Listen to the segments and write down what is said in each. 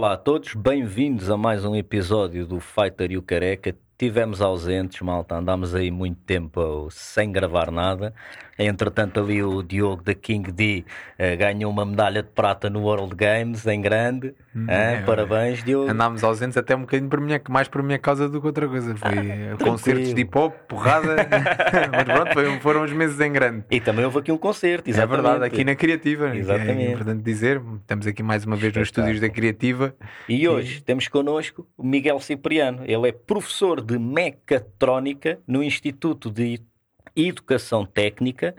Olá a todos, bem-vindos a mais um episódio do Fighter e o Careca. Tivemos ausentes, malta, andámos aí muito tempo sem gravar nada. Entretanto, ali o Diogo da King D uh, ganhou uma medalha de prata no World Games em grande. Hum, é, Parabéns, Diogo. Andámos ausentes até um bocadinho por minha, mais por minha causa do que outra coisa. Foi ah, concertos de hip hop, porrada. Mas pronto, foi, foram os meses em grande. E também houve aqui um concerto, exatamente. É verdade, aqui na Criativa. Exatamente. É importante dizer, estamos aqui mais uma vez nos estúdios da Criativa. E hoje e... temos connosco o Miguel Cipriano. Ele é professor de mecatrónica no Instituto de Educação Técnica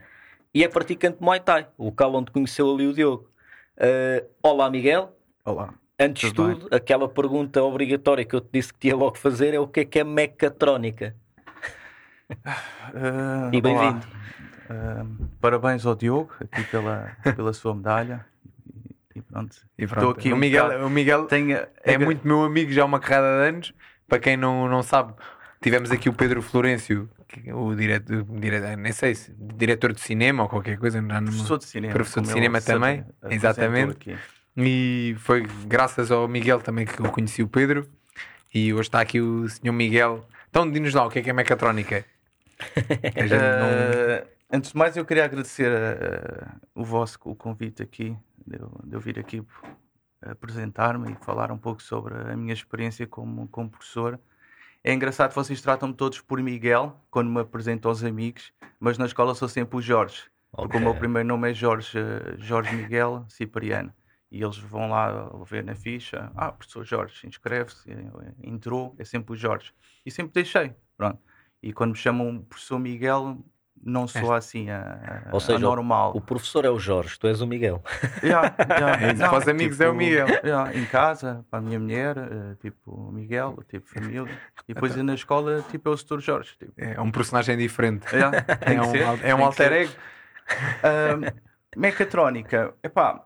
e é praticante de Muay Thai, o local onde conheceu ali o Diogo. Uh, olá, Miguel. Olá. Antes de tudo, bem? aquela pergunta obrigatória que eu te disse que tinha logo que fazer é o que é que é mecatrónica? Uh, e bem-vindo. Uh, parabéns ao Diogo aqui pela, pela sua medalha. E, pronto. E pronto. Estou aqui o Miguel, o Miguel tem, é, é muito meu amigo já há uma carrada de anos. Para quem não, não sabe, tivemos aqui o Pedro Florencio, o diretor, dire, nem sei se diretor de cinema ou qualquer coisa, não, professor de cinema, professor de cinema também, exatamente. E foi graças ao Miguel também que eu conheci o Pedro. E hoje está aqui o senhor Miguel. Então, diz-nos lá o que é que é mecatrónica. uh, antes de mais, eu queria agradecer uh, o vosso o convite aqui, de eu, de eu vir aqui apresentar-me e falar um pouco sobre a minha experiência como, como professor é engraçado que vocês tratam-me todos por Miguel, quando me apresento aos amigos, mas na escola sou sempre o Jorge. Okay. Porque o meu primeiro nome é Jorge, eh, Jorge Miguel Cipriano. E eles vão lá ver na ficha, ah, professor Jorge, inscreve-se, entrou, é sempre o Jorge. E sempre deixei, pronto. E quando me chamam professor Miguel, não sou assim a, a, Ou seja, a normal. O professor é o Jorge, tu és o Miguel. Yeah, yeah. não, para os amigos tipo, é o tipo, Miguel. Yeah, em casa, para a minha mulher, uh, tipo Miguel, tipo família. E depois então, na escola, tipo é o Sr. Jorge. Tipo. É um personagem diferente. Yeah, é, um, é um alter ego. Uh, mecatrónica, epá,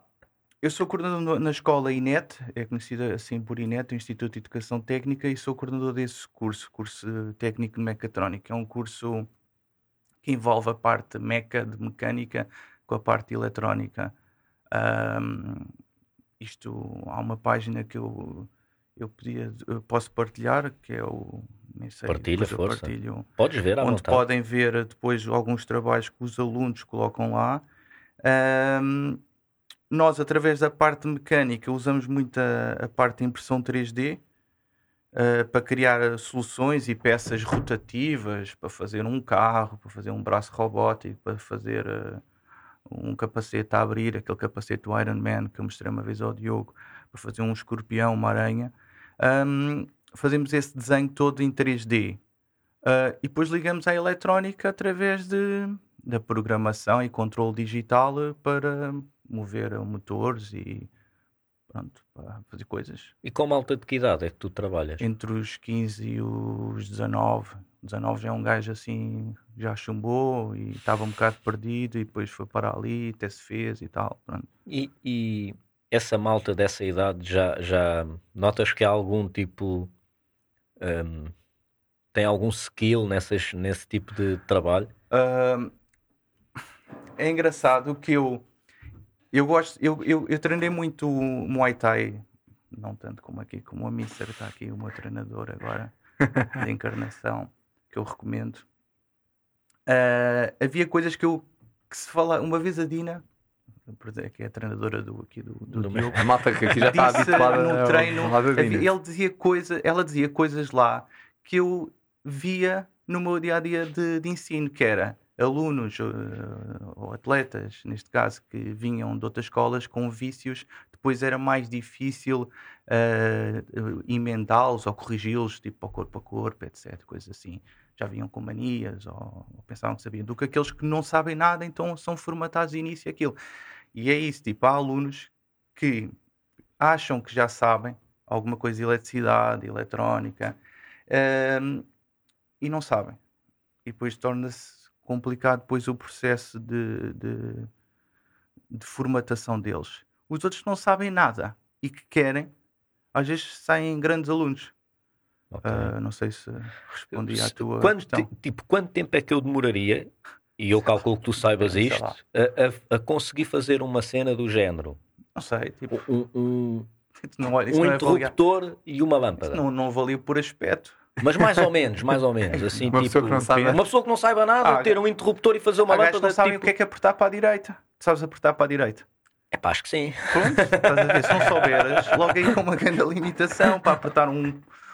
eu sou coordenador na escola INET, é conhecida assim por INET, o Instituto de Educação Técnica, e sou coordenador desse curso, curso técnico de mecatrónica. É um curso que envolve a parte meca de mecânica com a parte eletrónica. Um, isto há uma página que eu eu podia eu posso partilhar que é o nem sei, Partilha, força. Partilho, Podes ver à onde vontade. podem ver depois alguns trabalhos que os alunos colocam lá. Um, nós, através da parte mecânica, usamos muito a, a parte de impressão 3D uh, para criar soluções e peças rotativas para fazer um carro, para fazer um braço robótico, para fazer uh, um capacete a abrir, aquele capacete do Iron Man que eu mostrei uma vez ao Diogo, para fazer um escorpião, uma aranha. Um, fazemos esse desenho todo em 3D. Uh, ah, e depois ligamos à eletrónica através de, da programação e controle digital para mover motores e pronto, para fazer coisas. E com malta de que idade é que tu trabalhas? Entre os 15 e os 19. 19 já é um gajo assim, já chumbou e estava um bocado perdido e depois foi para ali, até se fez e tal. Pronto. E, e essa malta dessa idade já, já notas que há algum tipo. Um, tem algum skill nessas, nesse tipo de trabalho? Um, é engraçado que eu eu gosto, eu, eu, eu treinei muito Muay Thai, não tanto como aqui, como a Mister está aqui, o meu treinador agora, de encarnação, que eu recomendo. Uh, havia coisas que eu que se fala, uma vez a Dina, que é a treinadora do, aqui do, do, do A malta que aqui já está habituada no treino, havia, ele dizia coisa, ela dizia coisas lá que eu via no meu dia a dia de, de ensino, que era alunos uh, ou atletas, neste caso, que vinham de outras escolas com vícios, depois era mais difícil uh, emendá-los ou corrigi-los, tipo corpo a corpo, etc. Coisas assim. Já vinham com manias ou, ou, pensavam que sabiam. Do que aqueles que não sabem nada, então são formatados de início aquilo. E é isso, tipo, há alunos que acham que já sabem alguma coisa de eletricidade, eletrónica, uh, e não sabem. E depois torna-se complicado depois o processo de, de, de, formatação deles. Os outros que não sabem nada e que querem, às vezes saem grandes alunos. Okay. Uh, não sei se respondi à tua quanto, questão. Tipo, quanto tempo é que eu demoraria, e eu calculo que tu saibas isto, a, a, a, conseguir fazer uma cena do género? Não sei, tipo... Um, um, não, um não interruptor e uma lâmpada. não, não valia por aspecto. Mas mais ou menos, mais ou menos. Assim, uma, tipo, pessoa que não sabe... uma pessoa que não saiba nada, ah, ter um interruptor e fazer uma lâmpada. não sabem tipo... o que é que é apertar para a direita. Sabes apertar para a direita? É pá, acho que sim. Pronto, estás a ver? Se não souberas, logo aí com uma grande limitação para apertar um,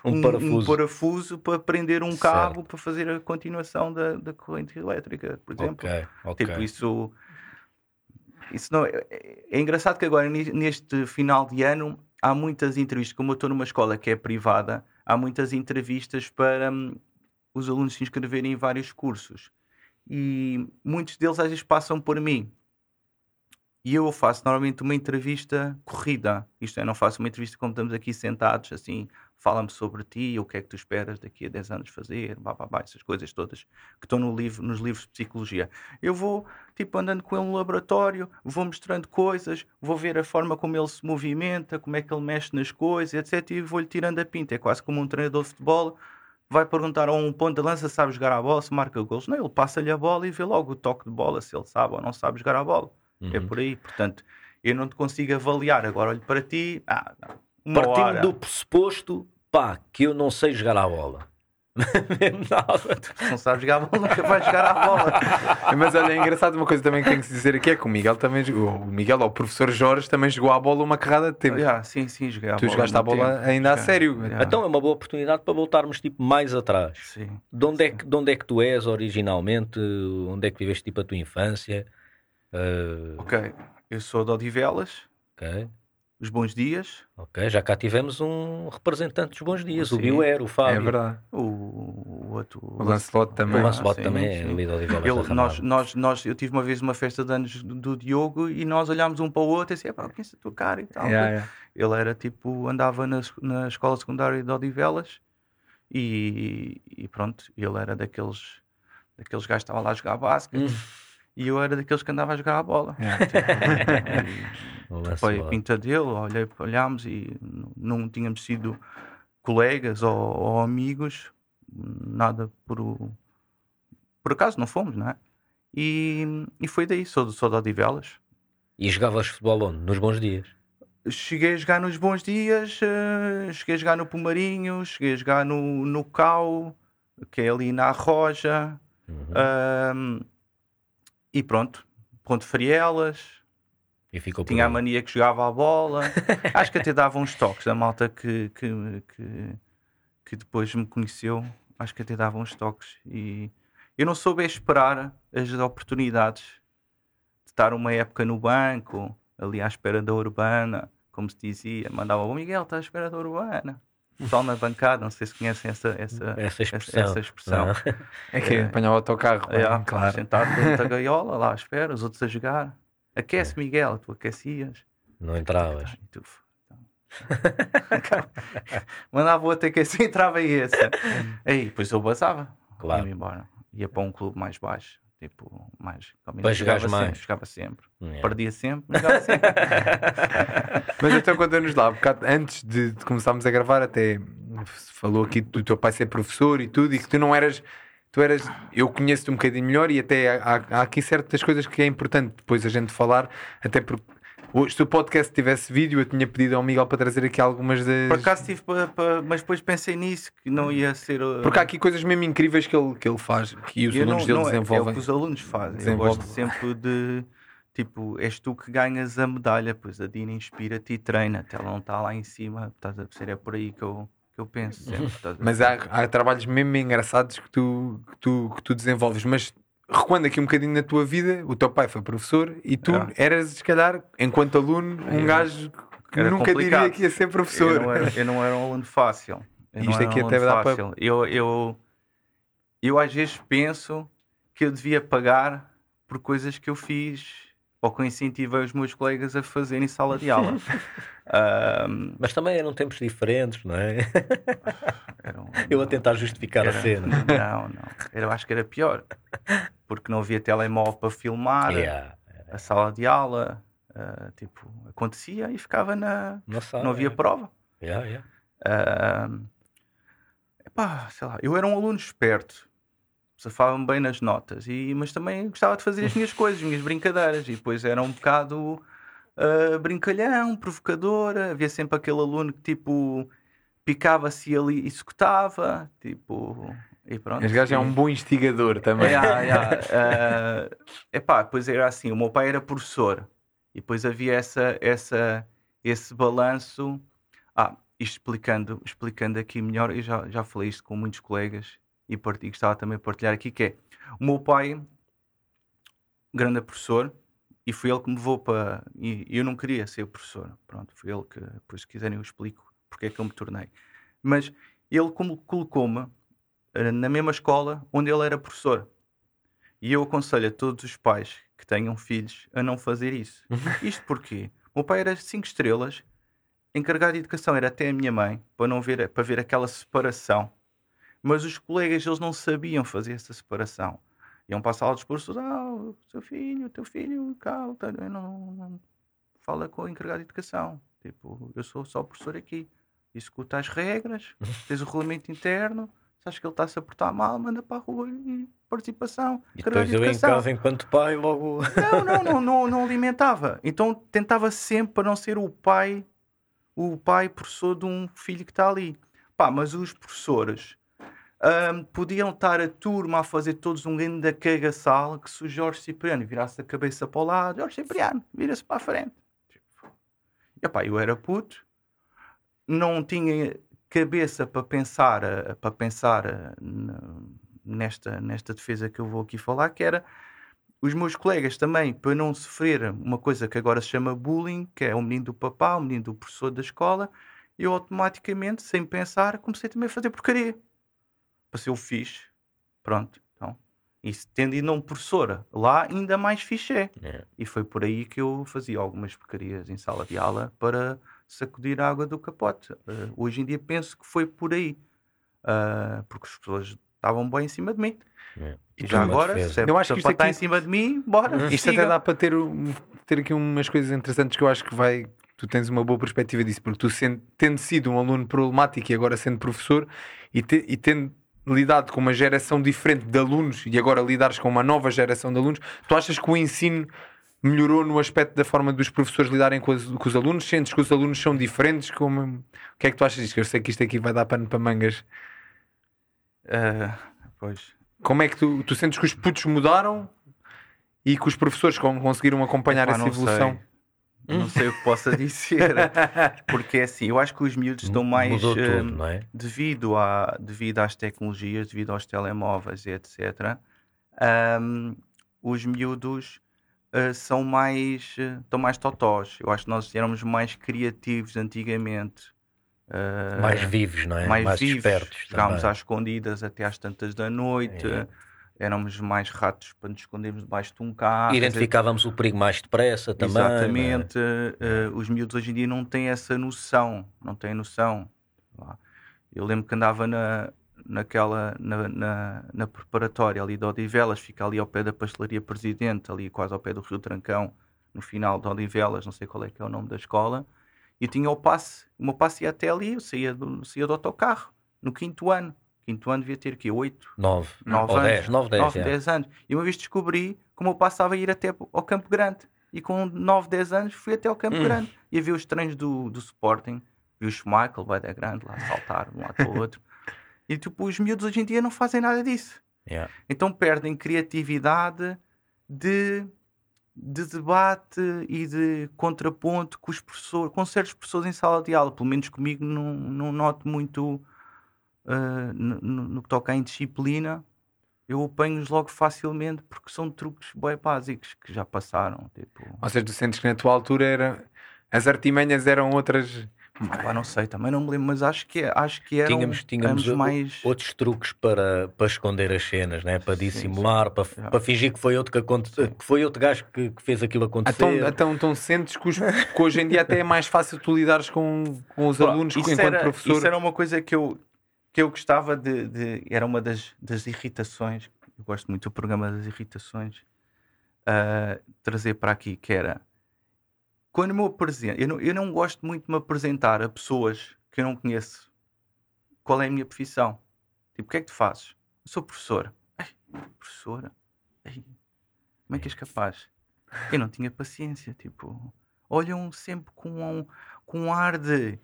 um, um, parafuso. um, parafuso. para prender um cabo certo. para fazer a continuação da, da corrente elétrica, por exemplo. Okay, okay. Tipo, isso. Isso não, é, é engraçado que agora, neste final de ano, há muitas entrevistas. Como eu estou numa escola que é privada, há muitas entrevistas para hum, os alunos se inscreverem em vários cursos. E muitos deles às vezes passam por mim. E eu faço normalmente uma entrevista corrida. Isto é, não faço uma entrevista como estamos aqui sentados, assim, fala-me sobre ti, o que é que tu esperas daqui a 10 anos fazer, blá, blá, blá, essas coisas todas que estão no livro, nos livros de psicologia. Eu vou, tipo, andando com ele no laboratório, vou mostrando coisas, vou ver a forma como ele se movimenta, como é que ele mexe nas coisas, etc. E vou-lhe tirando a pinta. É quase como um treinador de futebol vai perguntar a um ponto de lança se sabe jogar a bola, se marca gols. Não, ele passa-lhe a bola e vê logo o toque de bola, se ele sabe ou não sabe jogar a bola. É uhum. É por aí. Portanto, eu não te consigo avaliar. Agora olho para ti, ah, uma Partindo hora. do pressuposto, pá, que eu não sei jogar a bola. não, não sabes jogar a bola, nunca vais jogar a bola. Mas olha, é engraçado uma coisa também que tenho que dizer aqui é que o Miguel também jogou, o Miguel, ou o professor Jorge também jogou a bola uma carrada de tempo. Sim, sim, joguei a tu bola. Tu jogaste a bola tempo. ainda a sério. Então é uma boa oportunidade para voltarmos tipo mais atrás. Sim. De onde, É que, de onde é que tu és originalmente? Onde é que viveste tipo a tua infância? Uh... Ok, eu sou de Odivelas. Ok os bons dias. Ok, já cá tivemos um representante dos bons dias, sim. o Bioer, o Fábio. É verdade. O, o outro. O Lancelot também. O Lancelot ah, também sim. é líder de Ele, nós, nós, nós, Eu tive uma vez uma festa de anos do, Diogo e nós olhámos um para o outro e disse: pá, quem é a tua cara e tal. Yeah, yeah. Ele era tipo, andava na, na escola secundária de Odivelas e, e pronto, ele era daqueles, daqueles gajos que estavam lá a jogar basquete. Hum e eu era daqueles que andava a jogar a bola. É. Tipo, foi a pinta dele, olhei, olhámos e não tínhamos sido colegas ou, ou amigos, nada por, por acaso, não fomos, não é? E, e foi daí, sou, sou de Odivelas. E jogavas futebol onde? Nos bons dias? Cheguei a jogar nos bons dias, uh, cheguei a jogar no Pumarinho, cheguei a jogar no, no Cau, que é ali na Roja. Uhum. Uh, e pronto, ponto Frielas. E ficou Tinha a mania que jogava a bola. Acho que até dava uns toques. A malta que, que, que, que, depois me conheceu, acho que até dava uns toques. E eu não soube esperar as oportunidades de estar uma época no banco, ali à espera da Urbana, como se dizia. Mandava o Miguel, está à espera da Urbana pessoal na bancada, não sei se conhecem essa, essa, essa expressão. Essa, expressão. É que é, apanhar o autocarro. É, é, claro. Sentado dentro da gaiola, lá à espera, os outros a jogar. Aquece, Miguel, tu aquecias. Não entravas. E tu, então. Mandava o outro aquecer, entrava e esse. Aí, depois eu basava. Claro. Ia embora. Ia para um clube mais baixo. Tipo, mais. Para jogar mais. Sempre, jogava sempre. Yeah. Perdia sempre, mas jogava sempre. mas então conta-nos lá, um antes de, de, começarmos a gravar, até falou aqui do teu pai ser professor e tudo, e que tu não eras. Tu eras, eu conheço-te um bocadinho melhor e até há, há aqui certas coisas que é importante depois a gente falar, até porque se o podcast tivesse vídeo, eu tinha pedido ao Miguel para trazer aqui algumas das. Por acaso tive, para, para, mas depois pensei nisso, que não ia ser. Uh... Porque há aqui coisas mesmo incríveis que ele, que ele faz, que os eu alunos não, dele não, desenvolvem. É, o que os alunos fazem. Eu gosto sempre de. Tipo, és tu que ganhas a medalha, pois a Dina inspira-te e treina-te. Ela não está lá em cima, estás a perceber? É por aí que eu, que eu penso sempre. mas há, há trabalhos mesmo engraçados que tu, que tu, que tu desenvolves, mas recuando aqui um bocadinho na tua vida, o teu pai foi professor e tu é. eras, se calhar, enquanto aluno, um gajo que nunca complicado. diria que ia ser professor. Eu não era, eu não era um aluno fácil. Eu Isto aqui um até dá fácil. para. Eu, eu, eu às vezes penso que eu devia pagar por coisas que eu fiz ou que eu incentivei os meus colegas a fazerem sala de aula. um, Mas também eram tempos diferentes, não é? Eram, eu a tentar justificar era, a cena. Não, não. Eu acho que era pior. Porque não havia telemóvel para filmar yeah. a sala de aula. Uh, tipo, acontecia e ficava na. Nossa, não havia é. prova. Yeah, yeah. Uh, epá, sei lá, eu era um aluno esperto safavam bem nas notas, e, mas também gostava de fazer as minhas coisas, as minhas brincadeiras, e depois era um bocado uh, brincalhão, provocador. Havia sempre aquele aluno que tipo picava-se ali e executava. Tipo. E pronto. Este gajo é um bom instigador também. Yeah, yeah. Uh, epá, pois era assim: o meu pai era professor e depois havia essa, essa, esse balanço. Ah, isto explicando, explicando aqui melhor, eu já, já falei isto com muitos colegas e, part... e gostava também de partilhar aqui, que é o meu pai, grande professor, e foi ele que me levou para. E eu não queria ser professor, pronto, foi ele que, depois se quiserem eu explico porque é que eu me tornei. Mas ele colocou-me eh, na mesma escola onde ele era professor. E eu aconselho a todos os pais que tenham filhos a não fazer isso. Isto porque o meu pai era 5 estrelas, encarregado de educação era até a minha mãe, para não ver, para ver aquela separação. Mas os colegas eles não sabiam fazer essa separação. Iam para a sala dos cursos, ah, o seu filho, o teu filho, calma, não, não, fala com o encarregado de educação. Tipo, eu sou só professor aqui. Executa as regras, tens o regulamento interno, se acha que ele está-se a portar mal, manda para a rua e participação. E depois eu em casa, enquanto pai, logo. Não, não, não, não, não alimentava. Então tentava sempre para não ser o pai, o pai professor de um filho que está ali. Pá, mas os professores um, podiam estar a turma a fazer todos um grande cagaçal que se o Jorge Cipriano virasse a cabeça para o lado, Jorge Cipriano, vira-se para a frente. Tipo, e, epá, eu era puto, não tinha cabeça para pensar, eh, para pensar eh, nesta, nesta defesa que eu vou aqui falar, que era os meus colegas também, para não sofrer uma coisa que agora se chama bullying, que é o menino do papá, o menino do professor da escola, eu automaticamente, sem pensar, comecei também a fazer porcaria. Para ser o fixe. Pronto. Então, e tendo ido um professora lá, ainda mais fixe é. é. E foi por aí que eu fazia algumas porcarias em sala de aula para sacudir a água do capote. Uh, hoje em dia penso que foi por aí. Uh, porque as pessoas estavam bem em cima de mim. É. E já agora, se é eu acho que isto aqui... está em cima de mim, bora. Uhum. Isto siga. até dá para ter, ter aqui umas coisas interessantes que eu acho que vai. Tu tens uma boa perspectiva disso, porque tu sendo, tendo sido um aluno problemático e agora sendo professor e, te, e tendo lidado com uma geração diferente de alunos e agora lidares com uma nova geração de alunos, tu achas que o ensino melhorou no aspecto da forma dos professores lidarem com os, com os alunos? Sentes que os alunos são diferentes? Como... O que é que tu achas disto? Eu sei que isto aqui vai dar pano para mangas. Uh, pois. Como é que tu, tu sentes que os putos mudaram e que os professores conseguiram acompanhar Epá, essa evolução? Sei. Não sei o que possa dizer, porque é assim, eu acho que os miúdos estão mais tudo, uh, é? devido, a, devido às tecnologias, devido aos telemóveis e etc. Um, os miúdos uh, são mais, uh, estão mais totós. Eu acho que nós éramos mais criativos antigamente. Uh, mais vivos, não é? Mais, mais vivos. espertos. Jogávamos às escondidas até às tantas da noite. É. Éramos mais ratos para nos escondermos debaixo de um carro. Identificávamos o perigo mais depressa também. É? Exatamente. Uh, os miúdos hoje em dia não têm essa noção. Não têm noção. Eu lembro que andava na, naquela na, na, na, preparatória ali de Odivelas, fica ali ao pé da pastelaria Presidente, ali quase ao pé do Rio Trancão, no final de Odivelas, não sei qual é que é o nome da escola, e tinha o passe, o meu passe ia até ali, eu saía do, saía do autocarro, no quinto ano. Quinto ano devia ter aqui 8, 9, 9 anos. 10, 9, 10, 9, é. 10 anos. E uma vez descobri que o meu passava a ir até ao Campo Grande. E com 9, 10 anos fui até ao Campo hum. Grande. E havia os treinos do, do Sporting, vi o Schmeichel, vai da grande, lá saltar de um lado para o outro. E tipo, os miúdos hoje em dia não fazem nada disso. Yeah. Então perdem criatividade de, de debate e de contraponto com os professores, com certos professores em sala de aula. Pelo menos comigo não, não noto muito uh, no, no, que toca em disciplina. Eu apanho-os logo facilmente porque são truques bem básicos que já passaram. Tipo... Ou seja, tu sentes que na tua altura era... as artimanhas eram outras ah, não sei, também não me lembro, mas acho que, acho que eram tínhamos, tínhamos mais... outros truques para, para esconder as cenas, né? para dissimular, sim, sim. Para, para fingir que foi outro, que, aconte... que foi outro gajo que, que fez aquilo acontecer. Então, então, então sentes que, os, que, hoje em dia até é mais fácil tu lidares com, com os alunos enquanto era, professor? Isso era uma coisa que eu, que eu gostava de, de. Era uma das, das irritações. Eu gosto muito do programa das irritações. Uh, trazer para aqui, que era quando me apresento, eu não, eu não gosto muito de me apresentar a pessoas que eu não conheço. Qual é a minha profissão? Tipo, o que é que tu fazes? Eu sou professor. Ai, professora? Ai, como é que és capaz? Eu não tinha paciência, tipo. olham sempre com um, com um ar de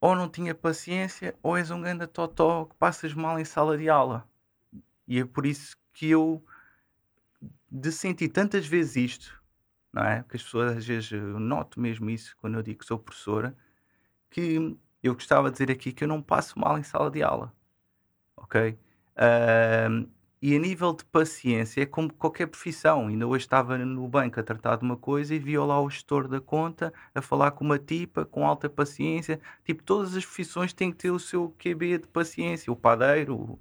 ou não tinha paciência ou és um grande totó que passas mal em sala de aula. E é por isso que eu de sentir tantas vezes isto, não é? Que as pessoas às vezes eu noto mesmo isso quando eu digo que sou professora, que eu gostava de dizer aqui que eu não passo mal em sala de aula, ok? Uh, e a nível de paciência, é como qualquer profissão. Ainda hoje estava no banco a tratar de uma coisa e via lá o gestor da conta a falar com uma tipa com alta paciência. Tipo, todas as profissões têm que ter o seu QB de paciência. O padeiro,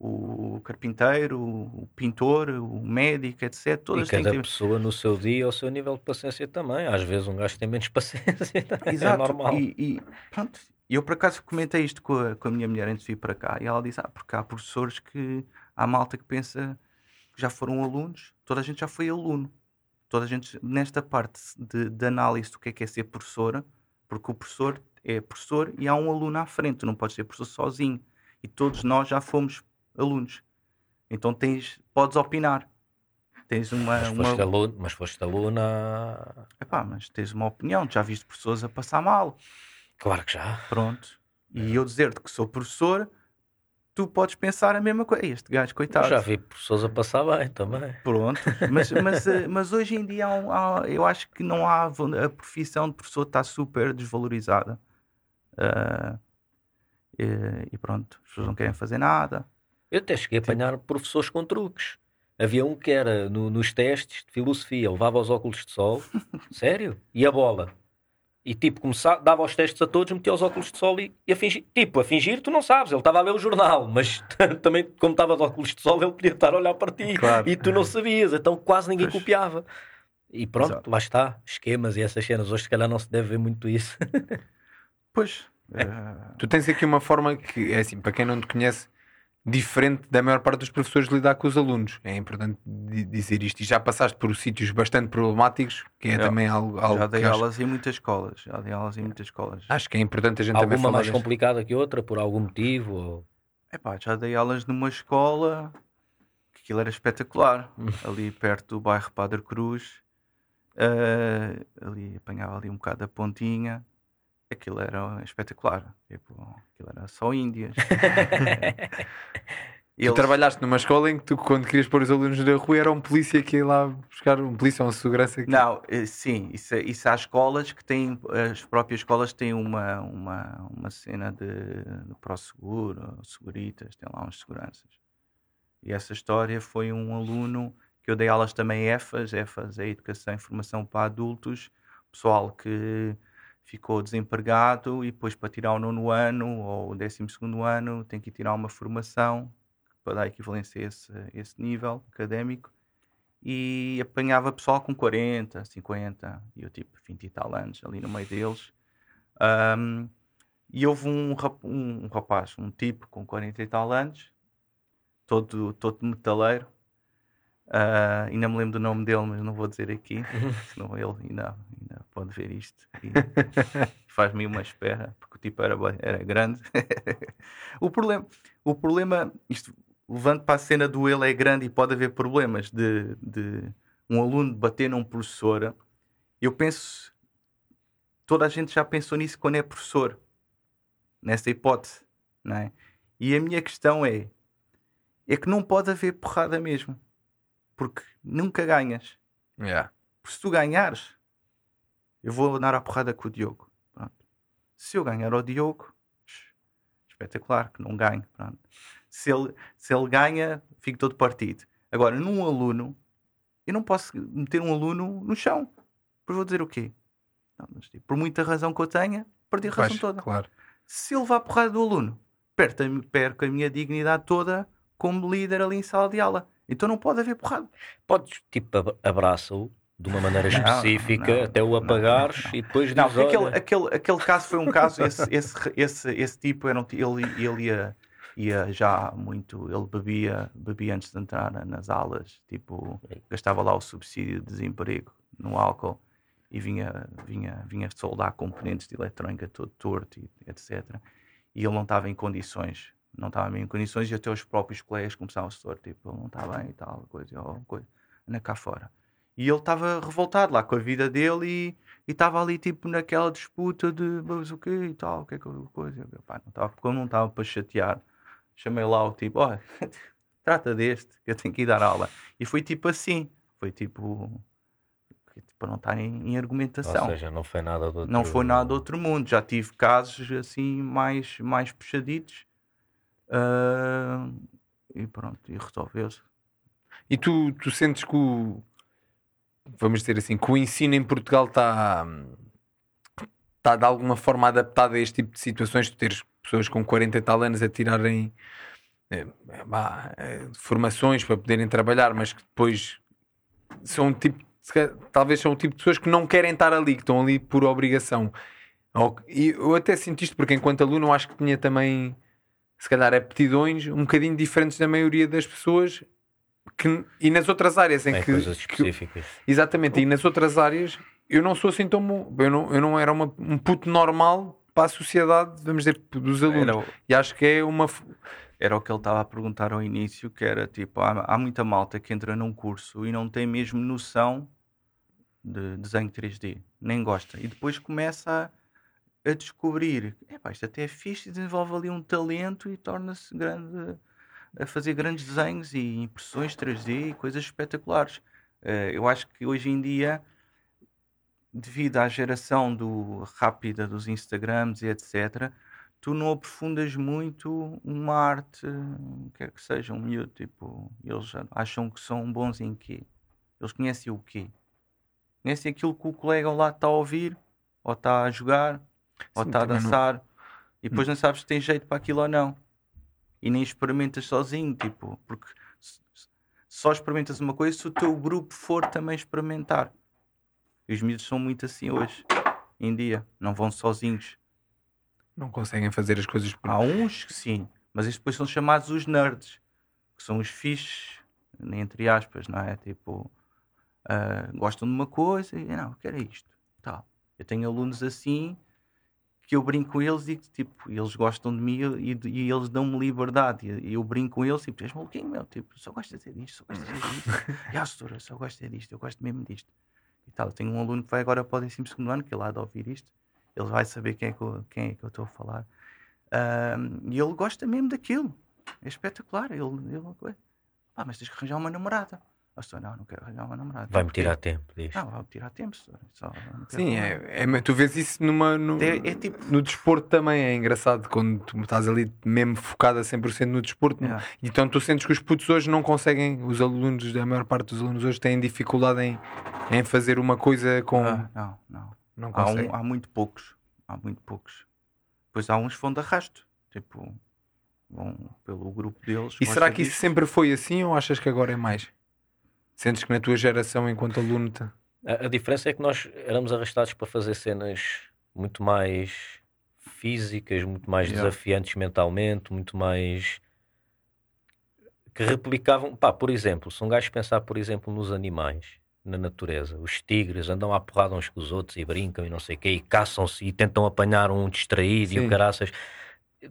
o, o carpinteiro, o pintor, o médico, etc. Todas e cada ter... pessoa no seu dia, ao seu nível de paciência também. Às vezes um gajo tem menos paciência. É Exato. É normal. E, e pronto. Eu por acaso comentei isto com a, com a minha mulher antes de vir para cá e ela disse: Ah, porque há professores que há malta que pensa que já foram alunos, toda a gente já foi aluno. Toda a gente, nesta parte de, de análise do que é, que é ser professora, porque o professor é professor e há um aluno à frente, tu não podes ser professor sozinho. E todos nós já fomos alunos. Então tens, podes opinar. Tens uma. Mas foste, uma... Aluno, mas foste aluna. Epá, mas tens uma opinião, já viste pessoas a passar mal. Claro que já. Pronto. E eu dizer-te que sou professor, tu podes pensar a mesma coisa. Este gajo, coitado. Eu já vi pessoas a passar bem também. Pronto, mas, mas, eh, mas hoje em dia há há, eu acho que não há. A profissão de professor está super desvalorizada. Uh, e, e, pronto, as pessoas não querem fazer nada. Eu até cheguei a apanhar professores com truques. Havia um que era no, nos testes de filosofia, levava os óculos de sol, sério, e a bola. E tipo, começava, dava os testes a todos, metia os óculos de sol e, e a fingir. Tipo, a fingir, tu não sabes, ele estava a ler o jornal, mas também, como estava de óculos de sol, ele podia estar a olhar para ti claro. e tu não sabias, então quase ninguém pois. copiava. E pronto, Exato. lá está, esquemas e essas cenas. Hoje, se calhar, não se deve ver muito isso. pois. É. Uh... Tu tens aqui uma forma que, é assim, para quem não te conhece, diferente da maior parte dos professores lidar com os alunos. É importante dizer isto. E já passaste por sítios bastante problemáticos, que é também algo, algo Já dei aulas acho... em muitas escolas. Já dei aulas em muitas escolas. Acho que é importante a gente Alguma também falar. mais complicada que outra, por algum motivo? Ou... Epá, já dei aulas numa escola que aquilo era espetacular. ali perto do bairro Padre Cruz. Uh, ali apanhava ali um bocado a pontinha aquilo era espetacular. Tipo, aquilo era só Índias. Eles... Tu trabalhaste numa escola em que tu, quando querias pôr os alunos da rua, era um polícia que ia lá buscar um polícia ou uma segurança? Que... Não, eh, sim, isso, isso há escolas que têm, as próprias escolas têm uma, uma, uma cena de, de pró-seguro, seguritas, tem lá uns seguranças. E essa história foi um aluno que eu dei aulas também EFAS, EFAS é Educação e Formação para Adultos, pessoal que ficou desempregado e depois para tirar o nono ano ou o décimo segundo ano tem que tirar uma formação para dar equivalência a esse, esse nível académico e apanhava pessoal com 40, 50 e eu tipo 20 e tal anos ali no meio deles. Um, e houve um, um, rapaz, um tipo com 40 e tal anos todo, todo metaleiro Uh, ainda me lembro do nome dele, mas não vou dizer aqui, senão ele ainda, ainda pode ver isto faz-me uma espera, porque o tipo era, era grande. o, problema, o problema, isto levando para a cena do ele é grande e pode haver problemas de, de um aluno bater num professor. Eu penso, toda a gente já pensou nisso quando é professor, nessa hipótese, não é? E a minha questão é, é que não pode haver porrada mesmo porque nunca ganhas. Yeah. se tu ganhares, eu vou andar à porrada com o Diogo. Pronto. Se eu ganhar ao Diogo, espetacular, que não ganho. Pronto. Se, ele, se ele ganha, fico todo partido. Agora, num aluno, eu não posso meter um aluno no chão. Pois vou dizer o quê? Não, mas, tipo, por muita razão que eu tenha, perdi a razão toda. Claro. Se ele levar a porrada do aluno, perco a, perco a minha dignidade toda como líder ali em sala de aula. Então não pode haver porrada. Podes, tipo, abraça-o de uma maneira específica não, não, até o apagares e depois não, aquele, aquele, aquele caso foi um caso, esse, esse, esse, esse tipo era um, ele, ele ia, ia já muito, ele bebia, bebia antes de entrar nas aulas, tipo, gastava lá o subsídio de desemprego no álcool e vinha, vinha, vinha soldar componentes de eletrónica todo torto, e, etc. E ele não estava em condições não estava em condições e até os próprios colegas começavam a se tipo, ele não está bem e tal, coisa, ou coisa, anda cá fora. E ele estava revoltado lá com a vida dele e estava ali tipo naquela disputa de mas o quê e tal, o que é que eu coisa. Eu, pá, não estava, como não estava para chatear, chamei lá o tipo, olha, trata deste, que eu tenho que ir dar aula. E foi tipo assim, foi tipo para não estar em, em, argumentação. Ou seja, não foi nada do outro Não foi nada do outro mundo. Já tive casos assim mais, mais puxaditos uh, e pronto, e resolveu-se. E tu, tu sentes que o vamos dizer assim, que o ensino em Portugal está está de alguma forma adaptado a este tipo de situações, de teres pessoas com 40 e tal anos a tirarem eh, eh, formações para poderem trabalhar, mas que depois são tipo, talvez são o tipo de pessoas que não querem estar ali, que estão ali por obrigação. E eu até sinto isto porque enquanto aluno acho que tinha também se calhar aptidões um bocadinho diferentes da maioria das pessoas que, e nas outras áreas em Tem que, coisas específicas. Que, exatamente, e nas outras áreas eu não sou assim tão eu não, eu não era uma, um puto normal para a sociedade, vamos dizer, dos alunos. Era, e acho que é uma. Era o que ele estava a perguntar ao início, que era tipo, há, há muita malta que entra num curso e não tem mesmo noção de desenho 3D, nem gosta. E depois começa a, a descobrir, isto até é fixe, desenvolve ali um talento e torna-se grande a fazer grandes desenhos e impressões 3D e coisas espetaculares. Uh, eu acho que hoje em dia, devido à geração do rápida dos Instagrams e etc., tu não aprofundas muito uma arte, quer que seja, um miúdo, tipo, eles acham que são bons em quê? Eles conhecem o quê? Conhecem aquilo que o colega lá está a ouvir, ou está a jogar, ou está a dançar, não... e depois não sabes se tem jeito para aquilo ou não e nem experimentas sozinho, tipo, porque só experimentas uma coisa se o teu grupo for também experimentar. E os miúdos são muito assim hoje, em dia, não vão sozinhos. Não conseguem fazer as coisas por... Há uns que sim, mas estes depois são chamados os nerds, que são os fixes, entre aspas, não é? Tipo, uh, gostam de uma coisa e não, quero isto. Tal. Eu tenho alunos assim que eu brinco com eles e tipo, eles gostam de mim e, e eles dão-me liberdade. E eu brinco com eles e tipo, és maluquinho, meu, tipo, só gosto de dizer disto, só gosto de dizer disto. e a setora, só gosto de dizer disto, eu gosto mesmo disto. E tal, eu tenho um aluno que vai agora para o 12 ano, que ele há de ouvir isto, ele vai saber quem é que eu, quem é que eu estou a falar. Um, e ele gosta mesmo daquilo, é espetacular. Ele, ele, ah, mas tens que arranjar uma namorada. Não, não quero arranjar uma namorada. Vai-me tirar tempo, diz. Não, vai-me tirar tempo. Só, Sim, é, é, tu vês isso numa, no, é, é tipo... no desporto também. É engraçado quando tu estás ali mesmo focado a 100% no desporto. Yeah. Então tu sentes que os putos hoje não conseguem, os alunos, a maior parte dos alunos hoje têm dificuldade em, em fazer uma coisa com. Ah, não, não. não há, um, há muito poucos. Há muito poucos. Pois há uns que vão de arrasto. Tipo, vão pelo grupo deles. E será que disso. isso sempre foi assim ou achas que agora é mais? Sentes que na tua geração, enquanto aluno. Te... A, a, diferença é que nós éramos arrastados para fazer cenas muito mais físicas, muito mais yeah. desafiantes mentalmente, muito mais. que replicavam. Pá, por exemplo, se um gajo pensar, por exemplo, nos animais, na natureza, os tigres andam à porrada uns com os outros e brincam e não sei o quê, e caçam-se e tentam apanhar um distraído Sim. e o caraças.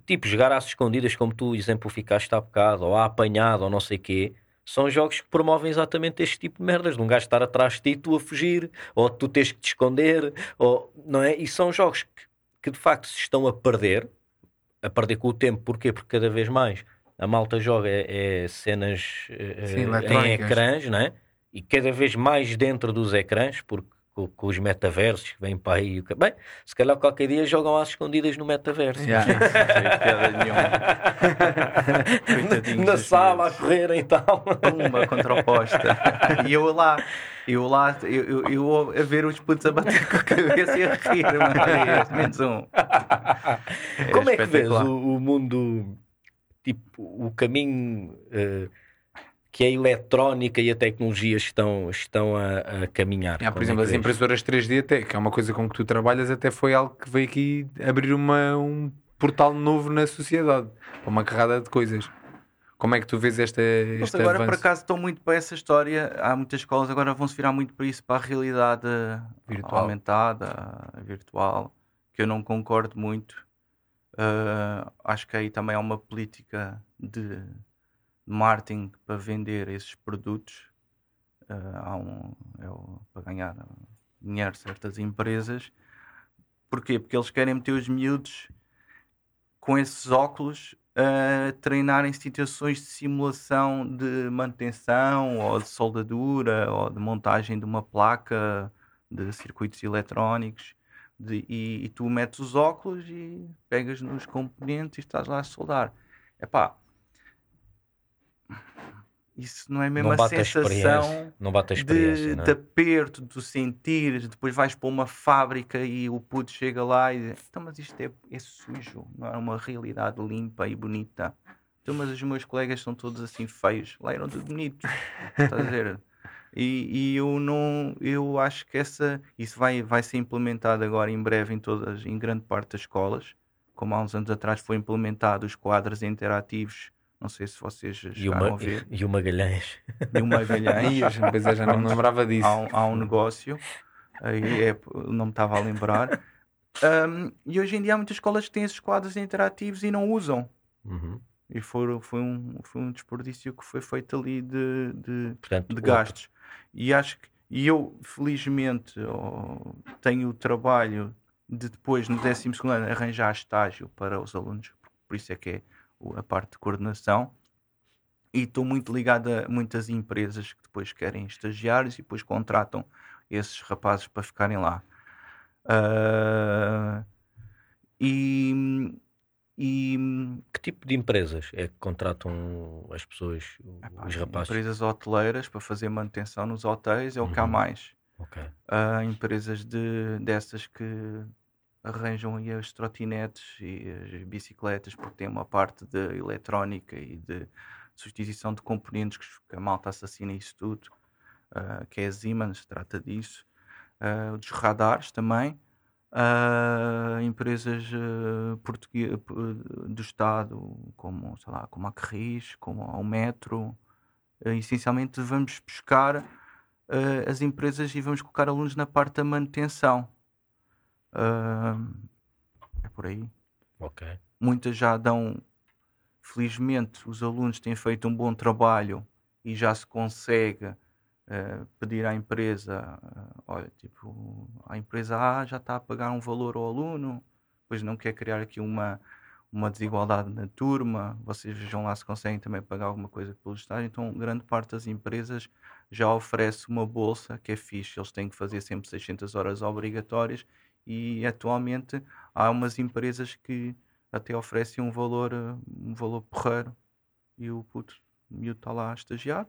Tipo, jogar às escondidas, como tu exemplificaste há bocado, ou a apanhado, ou não sei o quê são jogos que promovem exatamente este tipo de merdas, de um gajo estar atrás de ti, tu a fugir, ou tu tens que te esconder, ou, não é? E são jogos que, que de facto se estão a perder, a perder com o tempo, porquê? Porque cada vez mais a malta joga é, é cenas eh, Sim, em ecrãs, não é? E cada vez mais dentro dos ecrãs, porque com, com, os metaversos que vêm para aí. Bem, se calhar qualquer dia jogam às escondidas no metaverso. Yeah. Na sala a correr e tal. Uma contra oposta. E eu lá, eu lá, eu, eu, eu a ver os putos a bater com a cabeça e a rir, menos um. É Como é que vês o, o mundo, tipo, o caminho. Uh, que a eletrónica e a tecnologia estão, estão a, a caminhar. Ah, por exemplo, é as impressoras 3D, até, que é uma coisa com que tu trabalhas, até foi algo que veio aqui abrir uma, um portal novo na sociedade, uma carrada de coisas. Como é que tu vês esta, este agora avanço? por acaso estou muito para essa história. Há muitas escolas agora vão se virar muito para isso, para a realidade virtual. aumentada, virtual, que eu não concordo muito. Uh, acho que aí também há uma política de marketing para vender esses produtos uh, um, é o, para ganhar dinheiro certas empresas. Porquê? Porque eles querem meter os miúdos com esses óculos a treinar em situações de simulação de manutenção ou de soldadura ou de montagem de uma placa de circuitos eletrónicos de, e, e, tu metes os óculos e pegas nos componentes e estás lá a soldar. Epá, isso não é mesmo não a sensação não bate a experiência, de, é? de aperto, de sentir, depois vais para uma fábrica e o puto chega lá e diz, então mas isto é, é sujo, não é uma realidade limpa e bonita. Então mas os meus colegas são todos assim feios, lá eram tudo bonitos, estás a dizer? E, e, eu não eu acho que essa isso vai, vai ser implementado agora em breve em todas em grande parte das escolas como há uns anos atrás foi implementado os quadros interativos não sei se vocês chegaram a ver. E o Magalhães. E o Magalhães. pois é, já não me lembrava disso. Há um, há um negócio, aí é, não me estava a lembrar. Um, e hoje em dia há muitas escolas que têm esses quadros interativos e não usam. Uhum. E foi, foi, um, foi um desperdício que foi feito ali de, de, Portanto, de gastos. E acho que e eu, felizmente, oh, tenho o trabalho de depois, no 12 ano, arranjar estágio para os alunos. Por isso é que é a parte de coordenação. E estou muito ligado a muitas empresas que depois querem estagiários e depois contratam esses rapazes para ficarem lá. Uh, e, e, que tipo de empresas é que contratam as pessoas, epá, os rapazes? Empresas hoteleiras para fazer manutenção nos hotéis é o uhum. que há uhum. mais. Okay. Uh, empresas de, dessas que arranjam aí as trotinetes e as bicicletas porque tem uma parte de eletrónica e de substituição de componentes que a malta assassina isso tudo, uh, que é a Siemens, trata disso. Uh, dos radares também. Uh, empresas portuguesas do Estado, como, sei lá, como a Carris, como o Metro. essencialmente vamos buscar as empresas e vamos colocar alunos na parte da manutenção. Uh, é por aí. Ok. Muitas já dão. Felizmente, os alunos têm feito um bom trabalho e já se consegue uh, pedir à empresa: uh, olha, tipo, a empresa A já está a pagar um valor ao aluno, pois não quer criar aqui uma, uma desigualdade na turma. Vocês vejam lá se conseguem também pagar alguma coisa pelo estágio. Então, grande parte das empresas já oferece uma bolsa que é fixe. Eles têm que fazer sempre 600 horas obrigatórias e atualmente há umas empresas que até oferecem um valor, um valor porreiro e o puto miúdo está lá a estagiar,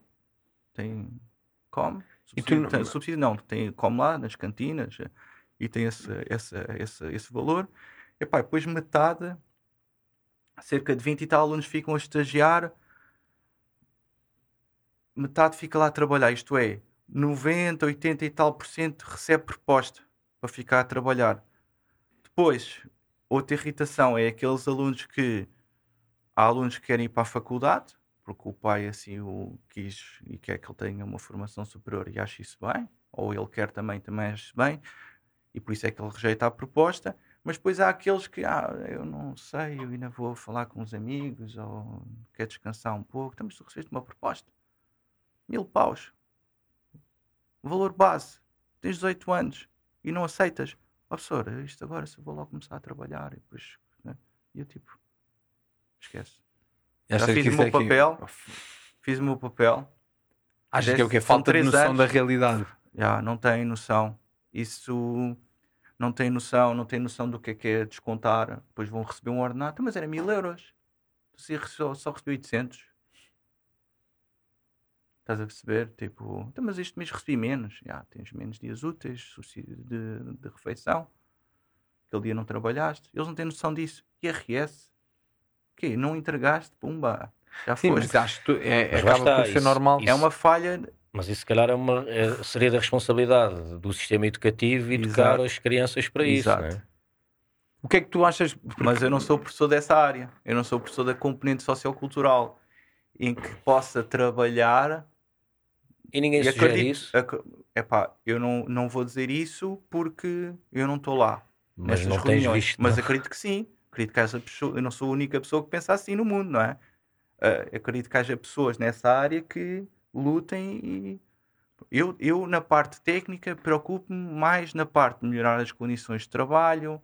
tem come, subsídio, não... Tem, subsídio não, tem come lá nas cantinas e tem esse, esse, esse, esse valor. E pá, depois metade, cerca de 20 e tal alunos ficam a estagiar, metade fica lá a trabalhar, isto é, 90, 80 e tal por cento recebe proposta para ficar a trabalhar. Depois, outra irritação é aqueles alunos que há alunos que querem ir para a faculdade, porque o pai assim o quis e quer que ele tenha uma formação superior e acha isso bem, ou ele quer também, também acha bem, e por isso é que ele rejeita a proposta. Mas depois há aqueles que, ah, eu não sei, eu ainda vou falar com os amigos, ou quer descansar um pouco. Então, mas tu recebeste uma proposta. Mil paus. Valor base. Tens 18 anos e não aceitas. Oh, professor, isto agora se eu vou logo começar a trabalhar e depois. Né? E eu tipo, esquece. Já fiz o meu papel. Aqui... Fiz o meu papel. Acho que é o que? Falta de noção anos. da realidade. Já, não tem noção. Isso não tem noção, não tem noção do que é que é descontar. Depois vão receber um ordenado, mas era mil euros. Você só, só recebeu 800. Estás a perceber? Tipo, então, mas este mês recebi menos. Já, tens menos dias úteis, de, de refeição. Aquele dia não trabalhaste. Eles não têm noção disso. IRS. O quê? Não entregaste? Pumba. Já Sim, mas acho que é, mas acaba está, por ser isso, normal. Isso, é uma falha. Mas isso, se calhar, é uma, é, seria da responsabilidade do sistema educativo educar Exato. as crianças para Exato. isso. Não é? O que é que tu achas? Mas eu não sou professor dessa área. Eu não sou professor da componente sociocultural em que possa trabalhar e ninguém e sugere acredito, isso? Epá, eu não, não vou dizer isso porque eu não estou lá. Mas não reuniões. tens visto. Mas acredito que sim. Acredito que haja pessoa, eu não sou a única pessoa que pensa assim no mundo, não é? Uh, acredito que haja pessoas nessa área que lutem e Eu, eu na parte técnica, preocupo-me mais na parte de melhorar as condições de trabalho.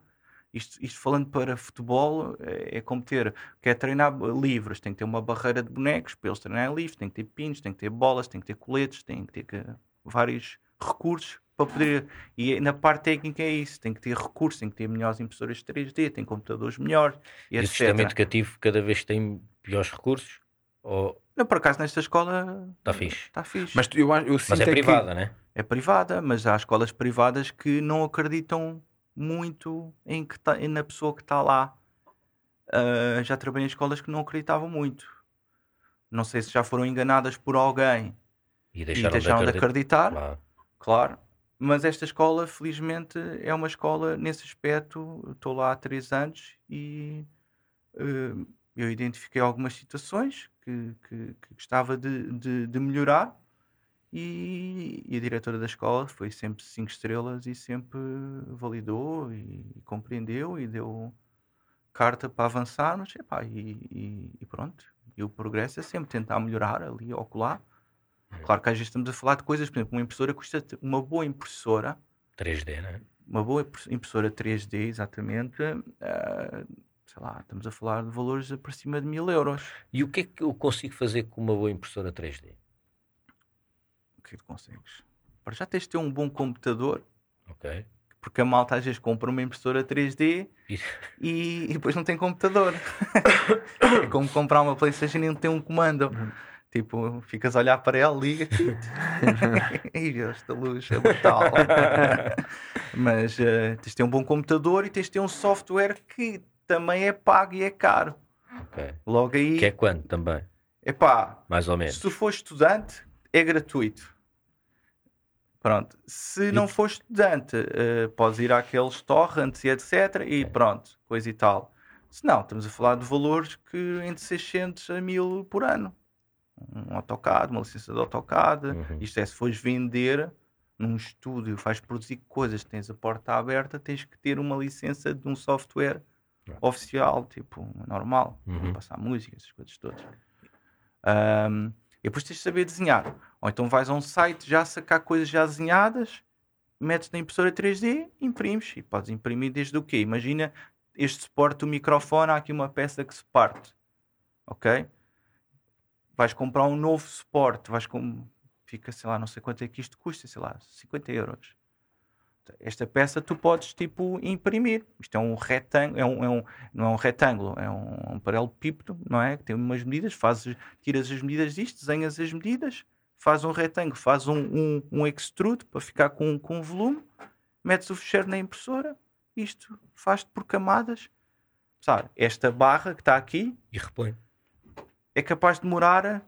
Isto, isto falando para futebol, é, é como ter, quer treinar livres, tem que ter uma barreira de bonecos para eles treinarem livres, tem que ter pinos, tem que ter bolas, tem que ter coletes, tem que ter que, vários recursos para poder. E na parte técnica é isso: tem que ter recursos, tem que ter melhores impressoras 3D, tem computadores melhores. E, e o sistema educativo cada vez tem piores recursos? Ou... Não, por acaso nesta escola está fixe. Está fixe. Mas, eu, eu mas é, é privada, que... né? É privada, mas há escolas privadas que não acreditam muito em que tá, na pessoa que está lá. Uh, já trabalhei em escolas que não acreditavam muito. Não sei se já foram enganadas por alguém e deixaram, e deixaram de, acreditar. De acreditar. Claro. claro. Mas esta escola, felizmente, é uma escola nesse aspecto. Estou lá há três anos e uh, eu identifiquei algumas situações que, que, que gostava de, de, de melhorar e, e, a diretora da escola foi sempre cinco estrelas e sempre validou e, e compreendeu e deu carta para avançarmos epá, e, e, pronto. E o progresso é sempre tentar melhorar ali ou colar. É. Claro que às vezes estamos a falar de coisas, por exemplo, uma impressora custa uma boa impressora 3D, né? Uma boa impressora 3D, exatamente. Uh, sei lá, estamos a falar de valores para cima de mil euros. E o que é que eu consigo fazer com uma boa impressora 3D? Que tu consegues? Para já tens de ter um bom computador. Ok. Porque a malta às vezes compra uma impressora 3D e, e depois não tem computador. é como comprar uma Playstation e não tem um comando. Uhum. Tipo, ficas a olhar para ela, liga e esta luz é brutal. Mas uh, tens de ter um bom computador e tens de ter um software que também é pago e é caro. Okay. Logo aí. Que é quanto também? Epá, mais ou menos. Se tu for estudante, é gratuito. Pronto. Se não for estudante, uh, podes ir àqueles torrents e etc. E pronto, coisa e tal. Se não, estamos a falar de valores que entre 600 a 1000 por ano. Um AutoCAD, uma licença de AutoCAD. Uhum. Isto é, se fores vender num estúdio, faz produzir coisas, tens a porta aberta, tens que ter uma licença de um software uhum. oficial, tipo, normal, uhum. passar música, essas coisas todas. Um, e depois tens de saber desenhar. Ou então vais a um site já sacar coisas já desenhadas, metes na impressora 3D, imprimes. E podes imprimir desde o quê? Imagina este suporte do microfone, há aqui uma peça que se parte. Ok? Vais comprar um novo suporte, vais com... fica, sei lá, não sei quanto é que isto custa, sei lá, 50 euros esta peça tu podes tipo imprimir. Isto é um retângulo, é um, é um, não é um retângulo, é um, um paralelepípedo, não é? Que tem umas medidas, fazes, tiras as medidas disto, desenhas as medidas, faz um retângulo, faz um, um, um extrude para ficar com, com volume, metes o fecheiro na impressora, isto faz-te por camadas. Sabe, esta barra que está aqui e repõe. É capaz de demorar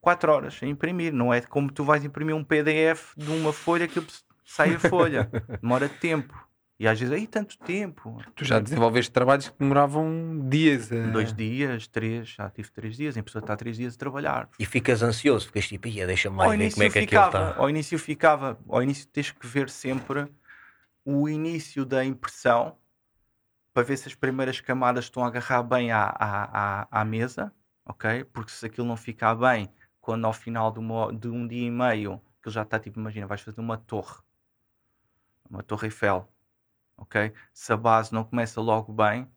4 horas a imprimir, não é como tu vais imprimir um PDF de uma folha que sai a folha. Demora tempo. E às vezes, aí tanto tempo. Tu já desenvolveste trabalhos que demoravam dias. A... Dois dias, três, já tive três dias. A pessoa está três dias a trabalhar. E ficas ansioso, ficas tipo, ia, deixa-me lá ver como é que ficava, aquilo está. Ao início ficava, ao início tens que ver sempre o início da impressão para ver se as primeiras camadas estão a agarrar bem à, à, à, à mesa, ok? Porque se aquilo não ficar bem, quando ao final de, uma, de um dia e meio, que já está tipo, imagina, vais fazer uma torre uma Torre Eiffel, ok? Se a base não começa logo bem,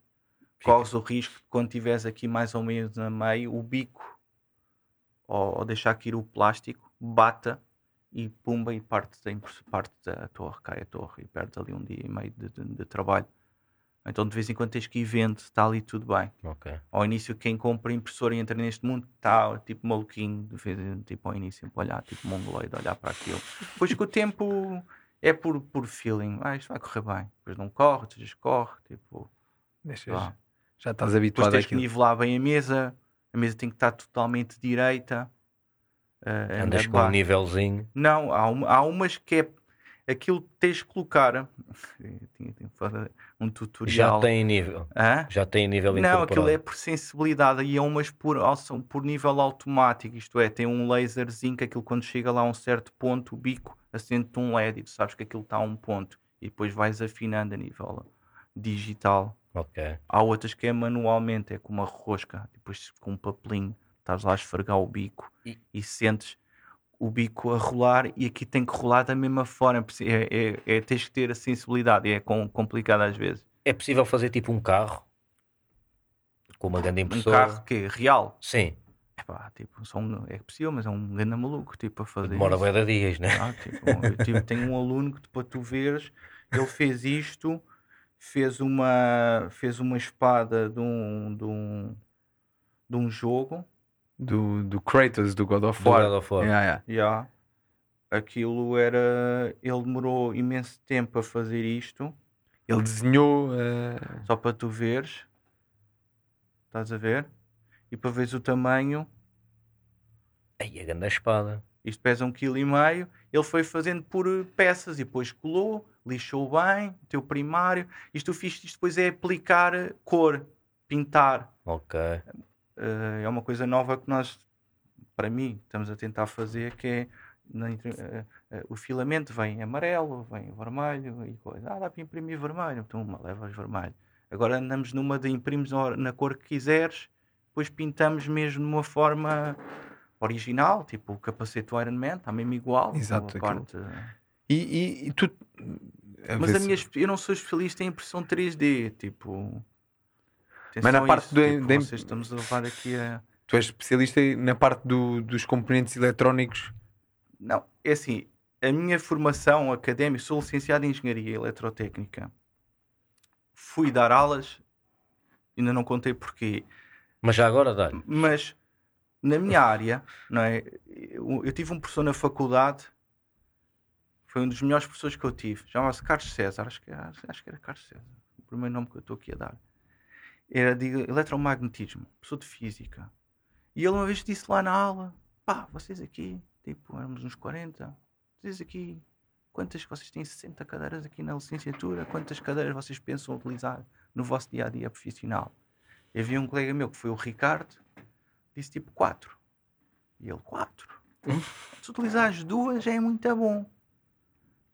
corres o risco de quando estiveres aqui mais ou menos a meio, o bico ou, ou deixar cair o plástico, bata e pumba e parte da, parte da torre, cai a torre e perdes ali um dia e meio de, de, de trabalho. Então de vez em quando tens que ir vendo se está ali tudo bem. Okay. Ao início, quem compra impressora e entra neste mundo está tipo maluquinho, tipo ao início, olhar, tipo mongoloide, olhar para aquilo. Depois com o tempo é por, por feeling. Ah, isto vai correr bem. Depois não corre, depois corre. Tipo, Deixas, já estás habituado Depois tens que nivelar bem a mesa. A mesa tem que estar totalmente direita. Uh, Andas com um nívelzinho. Não, há, um, há umas que é aquilo que tens que colocar. um tutorial. Já tem nível. Hã? Já tem nível Não, aquilo é por sensibilidade e é umas por, por nível automático. Isto é, tem um laserzinho que aquilo quando chega lá a um certo ponto, o bico acende-te um LED e tu sabes que aquilo está a um ponto e depois vais afinando a nível digital. Okay. Há outras que é manualmente, é com uma rosca, depois com um papelinho, estás lá a esfregar o bico e, e sentes o bico a rolar e aqui tem que rolar da mesma forma. É, é, é tens que ter a sensibilidade e é com, complicado às vezes. É possível fazer tipo um carro com uma grande impressora? Um carro que real? Sim. Epá, tipo, um, é possível, mas é um grande maluco tipo, a fazer. Demora bem de dias, né? Ah, tipo, eu tipo, tenho um aluno que depois tu veres, ele fez isto, fez uma, fez uma espada de um, de um, de um jogo do, do Kratos, do God of War. God of War. Yeah, yeah. Yeah. Aquilo era. Ele demorou imenso tempo a fazer isto. Ele desenhou. Uh... Só para tu veres. Estás a ver? E para veres o tamanho. Aí a grande espada. Isto pesa um quilo e meio. Ele foi fazendo por peças e depois colou, lixou bem, o teu primário. Isto fiz isto depois é aplicar cor, pintar. Ok. Uh, é uma coisa nova que nós, para mim, estamos a tentar fazer, que é na, uh, uh, o filamento vem amarelo, vem vermelho e coisa. Ah, dá para imprimir vermelho, então uma levas vermelho. Agora andamos numa de imprimes na cor que quiseres, depois pintamos mesmo de uma forma original, tipo o capacete do Iron Man, está mesmo igual. Exato. Parte... e, e, e, tu. A Mas a minha, eu não sou especialista em impressão 3D, tipo. Mas na parte do. Tipo, de... Vocês estamos a levar aqui a. Tu és especialista na parte do, dos componentes eletrónicos? Não, é assim. A minha formação académica, sou licenciado em Engenharia Eletrotécnica. Fui dar aulas, ainda não contei porquê. Mas já agora dá. Mas na minha área, não é? Eu, eu, tive um professor na faculdade, foi um dos melhores professores que eu tive. Chamava-se Carlos César, acho que, acho que era Carlos César, o primeiro nome que eu estou aqui a dar era de eletromagnetismo, professor de física. E ele uma vez disse lá na aula: pá, vocês aqui, tipo, éramos uns 40, vocês aqui, quantas vocês têm 60 cadeiras aqui na licenciatura? Quantas cadeiras vocês pensam utilizar no vosso dia a dia profissional? E havia um colega meu que foi o Ricardo, disse tipo 4. E ele, 4? Se utilizares duas já é muito bom.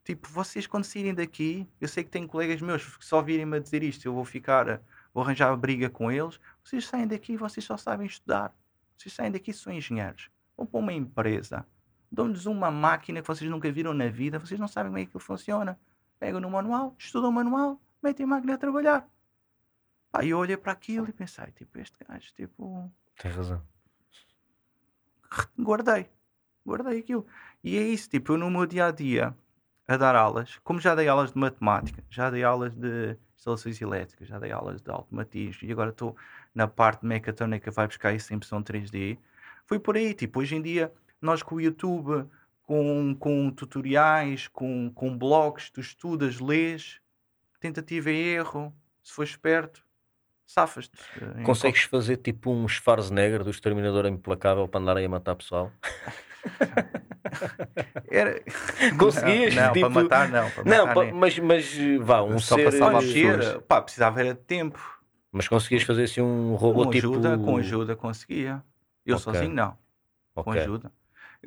Tipo, vocês quando saírem daqui, eu sei que tenho colegas meus que só virem-me a dizer isto, eu vou ficar vou arranjar briga com eles. Vocês saem daqui e vocês só sabem estudar. Vocês saem daqui e são engenheiros. Vão para uma empresa. Dão-lhes uma máquina que vocês nunca viram na vida. Vocês não sabem como é que funciona. Pegam no manual, estudam o manual, metem a máquina a trabalhar. Aí eu olhei para aquilo e pensei, tipo, este gajo, tipo... Tem razão. Guardei. Guardei aquilo. E é isso, tipo, eu no meu dia-a-dia, a dar aulas, como já dei aulas de matemática, já dei aulas de instalações elétricas, já dei aulas de automatismo e agora estou na parte mecatrónica vai buscar isso em impressão 3D. Foi por aí, tipo, hoje em dia nós com o YouTube, com, com tutoriais, com, com blogs, tu estudas, lês, tentativa e erro, se for esperto, safas-te. Eh, Consegues fazer tipo um Schwarzenegger do Exterminador Implacável para andar aí a matar pessoal? Era... Conseguias? Não, tipo... para matar não. Para não, matar, mas, mas vá, um Só ser... Só para pá, precisava era de tempo. Mas conseguias fazer assim um robô com tipo... Ajuda, com ajuda conseguia. Eu okay. sozinho não. Okay. Com ajuda.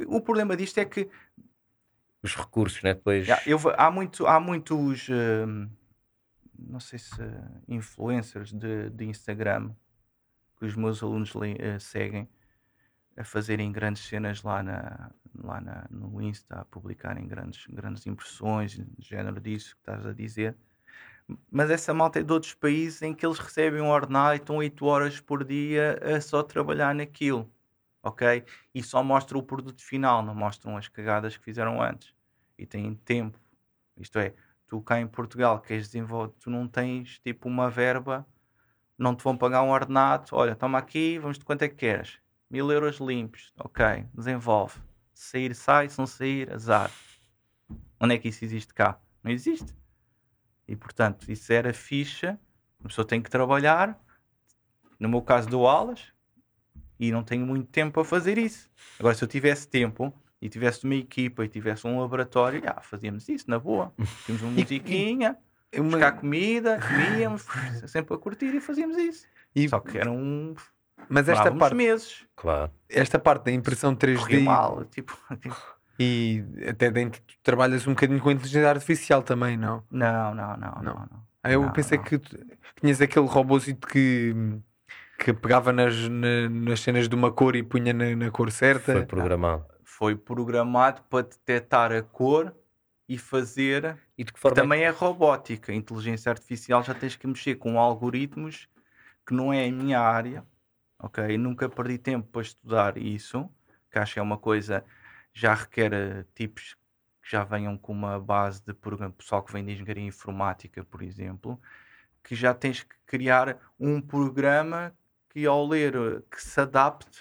O problema disto é que... Os recursos, né? Depois... Eu, há, muito, há muitos... Uh, não sei se influencers de, de Instagram que os meus alunos uh, seguem a fazerem grandes cenas lá, na, lá na, no Insta, a publicarem grandes, grandes impressões, de género disso que estás a dizer. Mas essa malta é de outros países em que eles recebem um ordenado e estão 8 horas por dia a só trabalhar naquilo, ok? E só mostram o produto final, não mostram as cagadas que fizeram antes. E têm tempo. Isto é, tu cá em Portugal queres desenvolver, tu não tens tipo uma verba, não te vão pagar um ordenado, olha, toma aqui, vamos de quanto é que queres? Mil euros limpos, ok, desenvolve. Sair, sai, se não sair, azar. Onde é que isso existe cá? Não existe. E portanto, isso era ficha, a pessoa tem que trabalhar. No meu caso, dou aulas e não tenho muito tempo para fazer isso. Agora, se eu tivesse tempo e tivesse uma equipa e tivesse um laboratório, já, fazíamos isso na boa. Tínhamos uma musiquinha, uma... buscar comida, comíamos, sempre a curtir e fazíamos isso. E... Só que era um mas esta parte. meses. Claro. Esta parte da impressão 3D. Mal, tipo, tipo... E até dentro tu trabalhas um bocadinho com inteligência artificial também, não? Não, não, não, não. não. Ah, eu não, pensei não. que tinhas aquele robôzito que, que pegava nas, na, nas cenas de uma cor e punha na, na cor certa. Foi programado. foi programado para detectar a cor e fazer. E de que forma também é... é robótica. A inteligência artificial já tens que mexer com algoritmos que não é a minha área. Ok? Nunca perdi tempo para estudar isso, que acho que é uma coisa já requer eh, tipos que já venham com uma base de programa, pessoal que vem de engenharia informática, por exemplo, que já tens que criar um programa que ao ler eh, que se adapte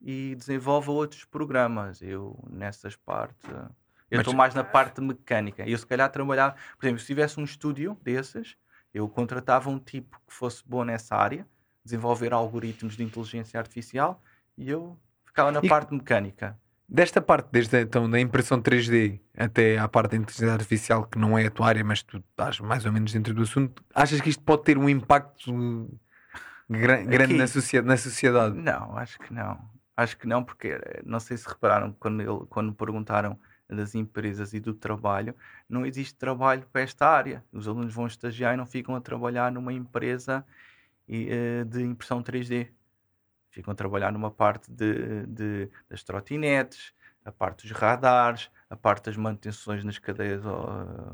e desenvolva outros programas. Eu nessas partes eh, eu estou mais na parte mecânica. Eu se calhar trabalhar, por exemplo, se tivesse um estúdio desses, eu contratava um tipo que fosse bom nessa área, desenvolver algoritmos de inteligência artificial e eu ficava na e... parte mecânica. Desta parte, desde então da impressão 3D até à parte da inteligência artificial, que não é a tua área, mas tu estás mais ou menos dentro do assunto, achas que isto pode ter um impacto grande na, sociedade, na sociedade? Não, acho que não. Acho que não, porque eh, não sei se repararam quando, ele, quando perguntaram das empresas e do trabalho, não existe trabalho para esta área. Os alunos vão estagiar e não ficam a trabalhar numa empresa de impressão 3D ficam a trabalhar numa parte de, de, das trotinetes, a parte dos radares, a parte das manutenções nas cadeias,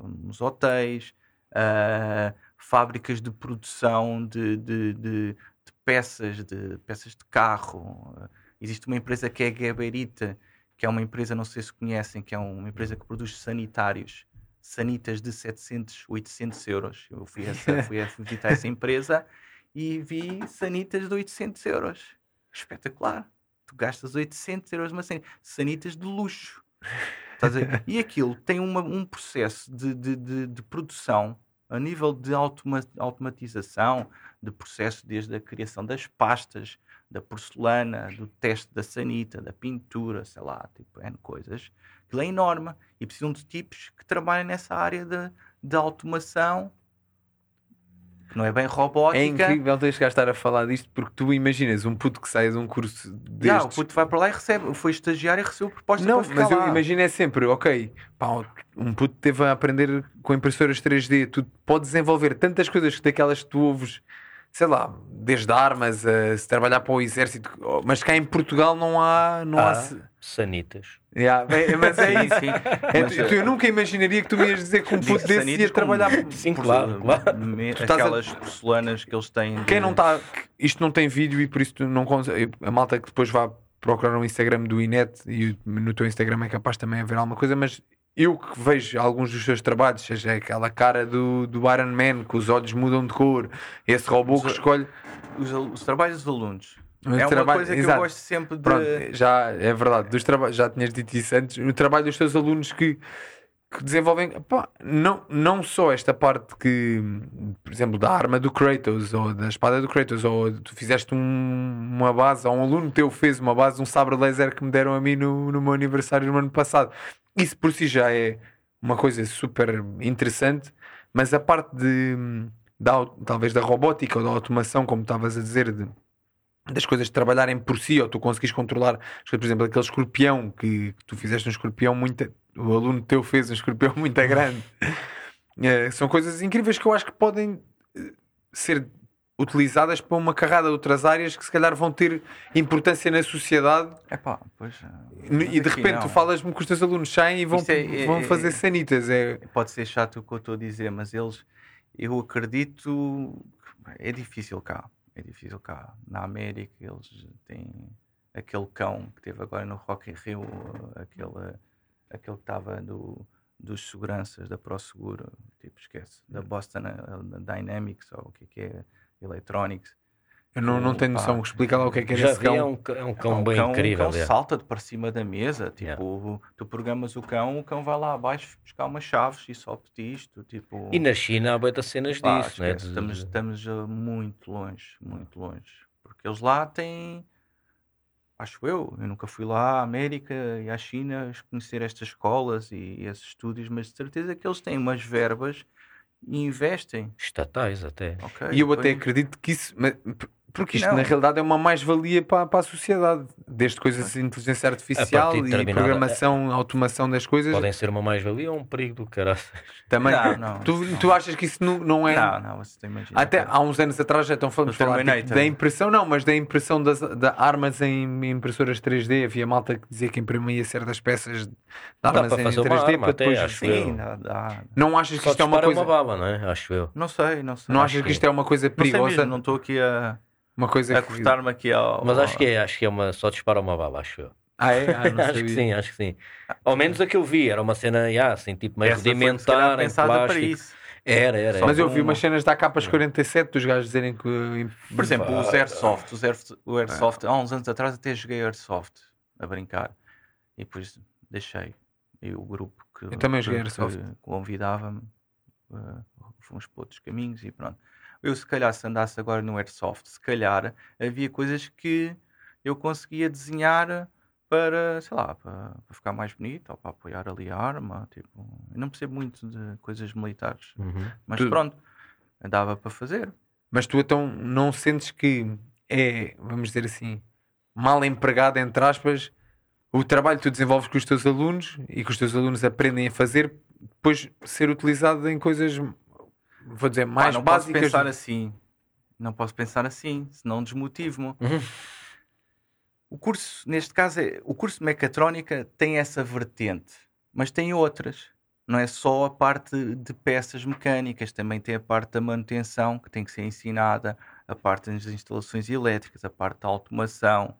nos hotéis, uh, fábricas de produção de, de, de, de, peças, de peças de carro. existe uma empresa que é a Geberita, que é uma empresa, não sei se conhecem, que é uma empresa que produz sanitários, sanitas de 700, 800 euros. Eu fui, essa, fui a visitar essa empresa e vi sanitas de 800 euros espetacular. Tu gastas 800 euros numa sanita. Sanitas de luxo. e aquilo tem uma, um processo de, de, de, de, produção a nível de automa automatização, de processo desde a criação das pastas, da porcelana, do teste da sanita, da pintura, sei lá, tipo, N coisas. Aquilo é enorme e precisam de tipos que trabalhem nessa área de, de automação não é bem robótica. É incrível teres que estar a falar disto porque tu imaginas um puto que sai de um curso destes... Não, o puto vai para lá e recebe, foi estagiário e recebeu proposta não, para mas lá. eu imagino é sempre, ok, pá, um puto teve a aprender com impressoras 3D, tu podes desenvolver tantas coisas daquelas que tu ouves sei lá, desde armas a se trabalhar para o exército, mas cá em Portugal não há. Não há, há sanitas. Yeah, mas é isso. É, mas, eu nunca imaginaria que tu me ias dizer que um puto desse ia trabalhar. Sim, claro, claro. Aquelas a... porcelanas que eles têm. Quem não está. Isto não tem vídeo e por isso tu não A malta que depois vá procurar no Instagram do Inet e no teu Instagram é capaz também haver alguma coisa, mas eu que vejo alguns dos seus trabalhos, seja aquela cara do, do Iron Man, que os olhos mudam de cor, esse robô os, que escolhe. Os, os trabalhos dos alunos. Os é uma coisa que Exato. eu gosto sempre de. Pronto, já é verdade, dos traba... já tinhas dito isso antes. O trabalho dos teus alunos que, que desenvolvem pá, não, não só esta parte que, por exemplo, da arma do Kratos ou da espada do Kratos, ou tu fizeste um, uma base, ou um aluno teu fez uma base, um sabre laser que me deram a mim no, no meu aniversário no ano passado isso por si já é uma coisa super interessante, mas a parte de, da, talvez da robótica ou da automação, como estavas a dizer, de, das coisas trabalharem por si, ou tu conseguis controlar, por exemplo, aquele escorpião que, que tu fizeste um escorpião muito. O aluno teu fez um escorpião muito grande. é, são coisas incríveis que eu acho que podem eh, ser utilizadas para uma carrada de outras áreas que se calhar vão ter importância na sociedade. Epá, pois, e de repente tu falas-me que os teus alunos saem e vão, é, é, vão fazer é, sanitas. É... Pode ser chato o que eu estou a dizer, mas eles, eu acredito, é difícil cá. É difícil cá. Na América eles têm aquele cão que teve agora no Rock in Rio, aquele, aquele que estava do, dos seguranças da ProSeguro, tipo, esquece, da Boston eh, Dynamics, ou o que é que é Electronics. Eu não, não tenho noção, explica lá o que é que é esse cão. É um, é um cão é um bem cão, incrível. O cão salta de para cima da mesa, tipo, yeah. tu programas o cão, o cão vai lá abaixo buscar umas chaves e sobe isto, tipo... E na China há muitas cenas pá, disso, né? Estamos, estamos muito longe, muito longe. Porque eles lá têm, acho eu, eu nunca fui lá à América e à China conhecer estas escolas e, e esses estúdios, mas de certeza que eles têm umas verbas e investem. Estatais até. Okay, e eu até acredito que isso. Porque isto, não. na realidade, é uma mais-valia para, para a sociedade. Desde coisas de inteligência artificial e programação, automação das coisas. Podem ser uma mais-valia ou um perigo do caralho. Também. Não, não, tu, não. tu achas que isso não, não é. Não, não, você imagina. Até há uns anos atrás já estão falando falar, tipo, da impressão, não, mas da impressão das da armas em impressoras 3D. Havia malta que dizia que imprimia certas peças de armas em 3D para depois. Até, sim, dá, Não achas que isto é uma coisa. uma bala, não é? Acho eu. Não sei, não sei. Não achas que isto é uma coisa perigosa? Não estou aqui a uma coisa a cortar-me aqui ao. Mas acho que é, acho que é uma. Só dispara uma bala, acho eu. Ah, é? Ah, acho que sim, acho que sim. Ao menos a que eu vi, era uma cena, yeah, assim, tipo meio Essa rudimentar, foi, em plástico. Para isso. Era, era. Mas eu vi umas cenas da capas 47 dos gajos dizerem que. Por exemplo, os Airsoft. Os Airsoft, o Airsoft há uns anos atrás até joguei Airsoft a brincar. E depois deixei. E o grupo que, eu também joguei Airsoft. convidava-me, uh, fomos para outros caminhos e pronto eu se calhar se andasse agora no Airsoft, se calhar havia coisas que eu conseguia desenhar para, sei lá, para, para ficar mais bonito ou para apoiar ali a arma. Tipo, eu não percebo muito de coisas militares, uhum. mas tu... pronto, dava para fazer. Mas tu então não sentes que é, vamos dizer assim, mal empregado, entre aspas, o trabalho que tu desenvolves com os teus alunos e que os teus alunos aprendem a fazer, depois ser utilizado em coisas vou dizer, mais Pá, não básicas. Posso pensar assim. Não posso pensar assim, senão desmotivo-me. Uhum. O curso, neste caso, é, o curso de mecatrónica tem essa vertente, mas tem outras. Não é só a parte de peças mecânicas, também tem a parte da manutenção que tem que ser ensinada, a parte das instalações elétricas, a parte da automação,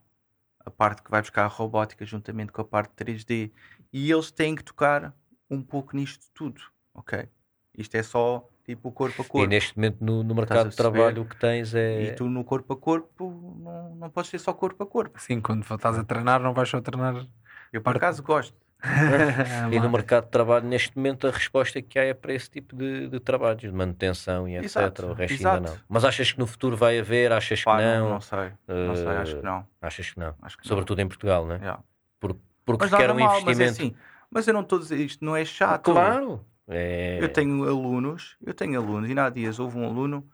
a parte que vai buscar a robótica juntamente com a parte 3D. E eles têm que tocar um pouco nisto tudo, ok? Isto é só tipo corpo a corpo. E neste momento no, no mercado de trabalho o que tens é. E tu no corpo a corpo não, não podes ser só corpo a corpo. Sim, quando estás a treinar não vais só treinar. Eu por acaso gosto. e no mercado de trabalho, neste momento, a resposta que há é para esse tipo de, de trabalhos, de manutenção e etc. Exato, o resto exato. ainda não. Mas achas que no futuro vai haver? Achas Pá, que não? Não, não sei. Uh, não sei, acho que não. Achas que não? Que Sobretudo não. em Portugal, não é? Yeah. Por, porque mas quer um mal, investimento. Mas, é assim, mas eu não estou a dizer isto, não é chato. Claro. É... Eu tenho alunos, eu tenho alunos, e há dias houve um aluno,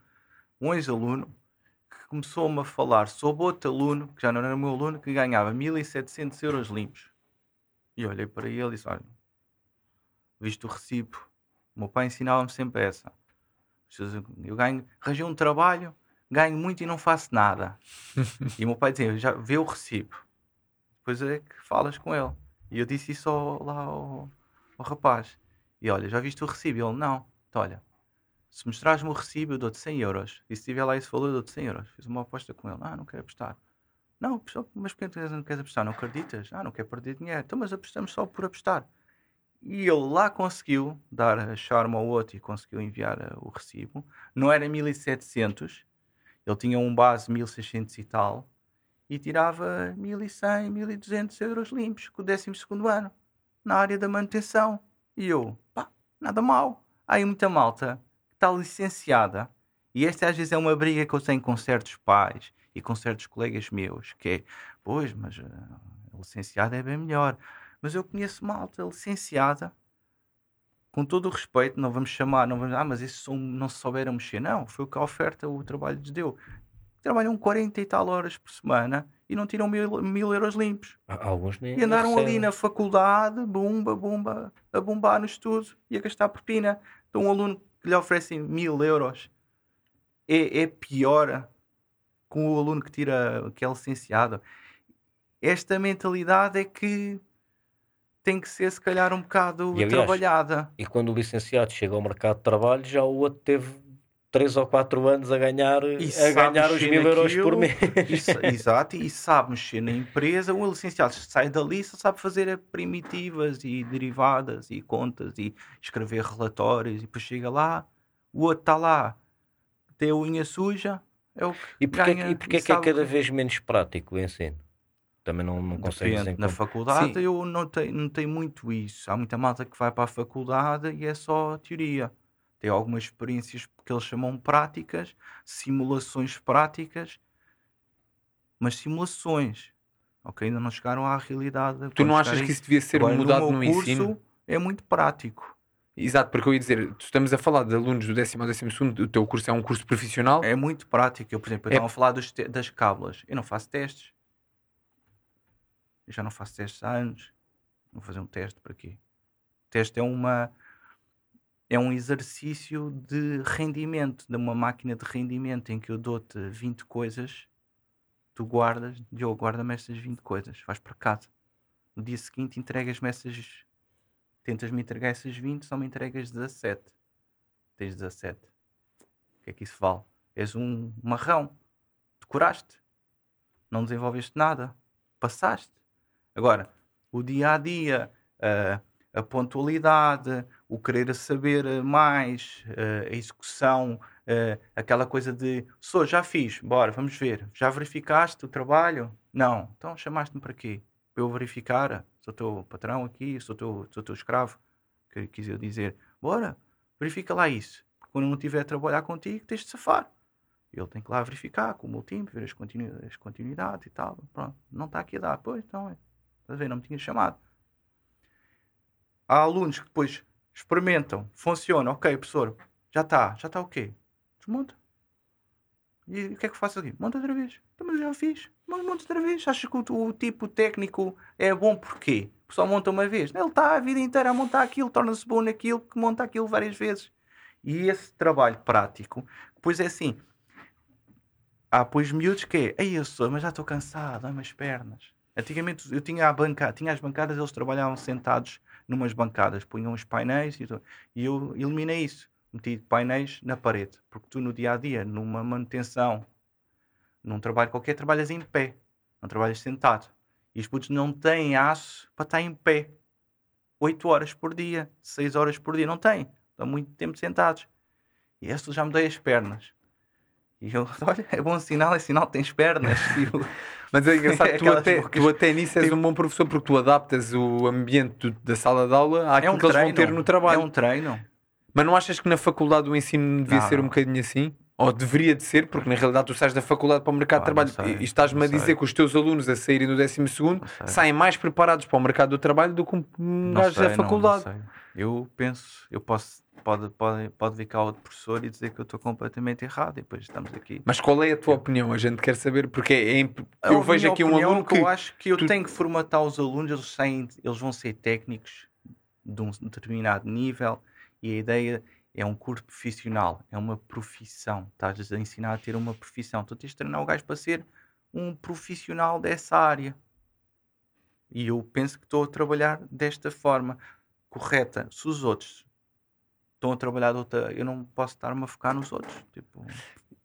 um ex-aluno, que começou-me a falar sobre outro aluno, que já não era meu aluno, que ganhava 1700 euros limpos. E olhei para ele e disse: Olha, visto o recibo, o meu pai ensinava-me sempre essa. Eu ganho, arranjei um trabalho, ganho muito e não faço nada. e o meu pai dizia: Já vê o recibo, depois é que falas com ele. E eu disse isso ao, lá ao, ao rapaz. E olha, já viste o recibo? Ele, não. Então, olha, se mostrares-me o recibo, eu dou-te 100 euros. E se tiver lá esse valor, eu dou-te 100 euros. Fiz uma aposta com ele. Ah, não quero apostar. Não, mas por que não queres apostar? Não acreditas? Ah, não quero perder dinheiro. Então, mas apostamos só por apostar. E ele lá conseguiu dar a charme ao outro e conseguiu enviar uh, o recibo. Não era 1700, ele tinha um base 1600 e tal. E tirava 1100, 1200 euros limpos com o 12 ano na área da manutenção. E eu, nada mal. Há aí muita malta que está licenciada. E esta às vezes é uma briga que eu tenho com certos pais e com certos colegas meus, que é, pois, mas a licenciada é bem melhor. Mas eu conheço malta licenciada, com todo o respeito, não vamos chamar, não vamos, ah, mas esses não se souberam mexer. Não, foi o que a oferta, o trabalho lhes deu. Trabalham 40 e tal horas por semana e não tiram mil, mil euros limpos. Alguns nem. E andaram ali na faculdade, bumba, bumba, a bombar no estudo e a gastar propina. Então, um aluno que lhe oferecem mil euros é, é pior com o aluno que tira, que é licenciado. Esta mentalidade é que tem que ser, se calhar, um bocado e, aliás, trabalhada. E quando o licenciado chega ao mercado de trabalho, já o outro teve 3 ou 4 anos a ganhar, a ganhar os mil euros por mês. E, exato, e sabe mexer na empresa. Um licenciado sai dali só sabe fazer primitivas e derivadas e contas e escrever relatórios. E depois chega lá, o outro está lá, tem a unha suja. É o que e porquê, ganha, e porquê é que é cada vez menos prático o ensino? Também não, não consegue Na faculdade Sim. eu não tenho, não tenho muito isso. Há muita malta que vai para a faculdade e é só teoria tem algumas experiências que eles chamam práticas, simulações práticas, mas simulações, ok? Ainda não chegaram à realidade. Tu não achas que isso devia ser Agora, mudado no, no curso, ensino? É muito prático. Exato, porque eu ia dizer, estamos a falar de alunos do décimo ao décimo segundo, o teu curso é um curso profissional. É muito prático. Eu, por exemplo, eu é... estava a falar dos das cábulas. Eu não faço testes. Eu já não faço testes há anos. Vou fazer um teste para quê? O teste é uma é um exercício de rendimento, de uma máquina de rendimento em que eu dou-te 20 coisas, tu guardas, eu guarda-me estas 20 coisas, vais para casa. No dia seguinte entregas-me essas tentas-me entregar essas 20, só me entregas 17. Tens 17. O que é que isso vale? És um marrão. Decoraste. Não desenvolveste nada. Passaste. Agora, o dia a dia, a pontualidade, o querer saber mais, a execução, aquela coisa de sou, já fiz, bora, vamos ver. Já verificaste o trabalho? Não. Então chamaste-me para quê? Para eu verificar? sou teu patrão aqui, sou teu, sou teu escravo. Que quis eu dizer, bora, verifica lá isso. Porque quando não estiver a trabalhar contigo, tens de safar. Ele tem que lá verificar com o meu time, ver as, continu as continuidades e tal. Pronto, não está aqui a dar. Pois, então, é. a ver, não me tinha chamado. Há alunos que depois experimentam, funciona, ok, professor, já está, já está o quê? Desmonta. E o que é que faço aqui? Monta outra vez. Então, mas eu já fiz. Monta outra vez. Achas que o, o, tipo técnico é bom porquê? Só monta uma vez. Ele está a vida inteira a montar aquilo, torna-se bom naquilo, que monta aquilo várias vezes. E esse trabalho prático, pois é assim. Há pois miúdos que é, ei, eu sou, mas já estou cansado, dá as pernas. Antigamente eu tinha a banca, tinha as bancadas, eles trabalhavam sentados numas bancadas, punham os painéis e, e eu eliminei isso meti painéis na parede, porque tu no dia a dia, numa manutenção, num trabalho qualquer, trabalhas em pé, não trabalhas sentado. E os putos não têm aço para estar em pé 8 horas por dia, 6 horas por dia, não têm, estão muito tempo sentados. E este já me dei as pernas. E eu, olha, é bom sinal, é sinal que tens pernas. Mas é engraçado, tu, até, tu até nisso és um bom professor porque tu adaptas o ambiente da sala de aula àquilo é um que treino, eles vão ter no trabalho. É um treino. Mas não achas que na faculdade o ensino devia não, ser um bocadinho assim? Ou deveria de ser, porque na realidade tu sais da faculdade para o mercado ah, de trabalho e estás-me a dizer que os teus alunos a saírem do 12 saem mais preparados para o mercado do trabalho do que um gajo da faculdade. Não, não eu penso, eu posso, pode, pode, pode vir cá outro professor e dizer que eu estou completamente errado e depois estamos aqui. Mas qual é a tua opinião? A gente quer saber, porque é, é eu vejo aqui um aluno que. Eu acho que eu tu... tenho que formatar os alunos, eles, saem, eles vão ser técnicos de um determinado nível e a ideia é um curso profissional, é uma profissão. Estás a ensinar a ter uma profissão. Tu tens de treinar o gajo para ser um profissional dessa área. E eu penso que estou a trabalhar desta forma correta. Se os outros estão a trabalhar de outra, eu não posso estar-me a focar nos outros. Tipo,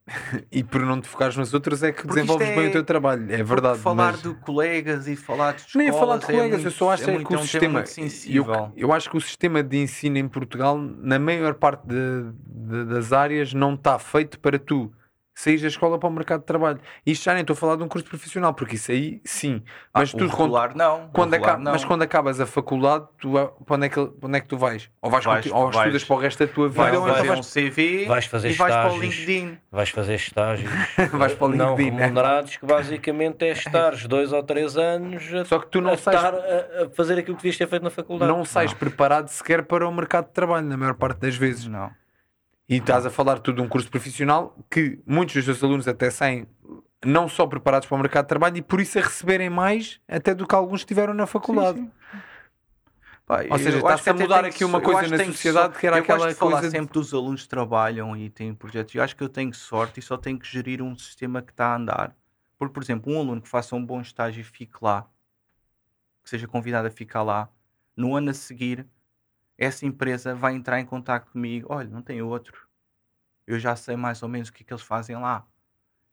e por não te focares nos outros é que Porque desenvolves é... bem o teu trabalho, é verdade. Falar mas... de colegas e falar de escolas Nem falar de é colegas, muito, eu só acho é, é que o sistema. Eu, eu, acho que o sistema de ensino em Portugal, na maior parte de, de, das áreas, não está feito para tu saís da escola para o mercado de trabalho. Isto já nem estou a falar de um curso profissional, porque isso aí sim. Ah, mas ah, tu regular, não. Quando regular, não. Mas quando acabas a faculdade, tu, para, onde é que, onde é que tu vais? Ou, vais, vais, ou vais, estudas para o resto da tua vida? Vais ou vais, um CV vais fazer e estágios, vais para o LinkedIn. Vais fazer estágios vais para o LinkedIn, não remunerados, que basicamente é estares dois ou três anos a, Só que tu não a sais, estar a, a, fazer aquilo que devias ter feito na faculdade. Não sais não. preparado sequer para o mercado de trabalho, na maior parte das vezes. Não. E estás a falar tudo de um curso profissional que muitos dos teus alunos até saem não só preparados para o mercado de trabalho e por isso a receberem mais até do que alguns tiveram na faculdade. Sim, sim. Ou seja, está-se a mudar aqui uma coisa na sociedade que, que era eu aquela coisa. falar de... sempre dos alunos que trabalham e têm projetos. Eu acho que eu tenho sorte e só tenho que gerir um sistema que está a andar. Porque, por exemplo, um aluno que faça um bom estágio e fique lá, que seja convidado a ficar lá, no ano a seguir essa empresa vai entrar em contato comigo. Olha, não tem outro. Eu já sei mais ou menos o que é que eles fazem lá.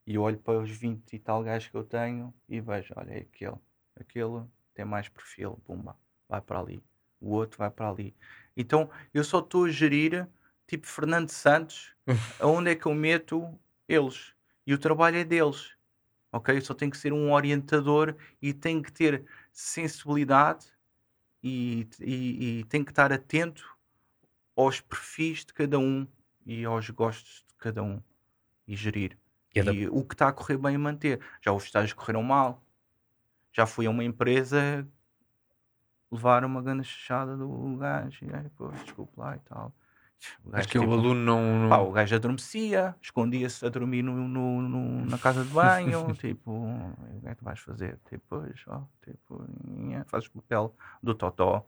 E olho para os 20 e tal gajos que eu tenho e vejo, olha, é aquele. Aquele tem mais perfil, pumba, vai para ali. O outro vai para ali. Então eu só estou a gerir, tipo Fernando Santos, aonde é que eu meto eles. E o trabalho é deles. Ok? Eu só tenho que ser um orientador e tenho que ter sensibilidade e, e, e tem que estar atento aos perfis de cada um e aos gostos de cada um e gerir. E, e o que está a correr bem manter. Já os estágios correram mal. Já fui a uma empresa levar uma grande chachada do gajo e aí, pô, desculpe lá e tal. Acho que tipo, o aluno não. Pá, o gajo adormecia, escondia-se a dormir no, no, no, na casa de banho. tipo, o que é que tu vais fazer? Tipo, ó, tipo, fazes o papel do Totó.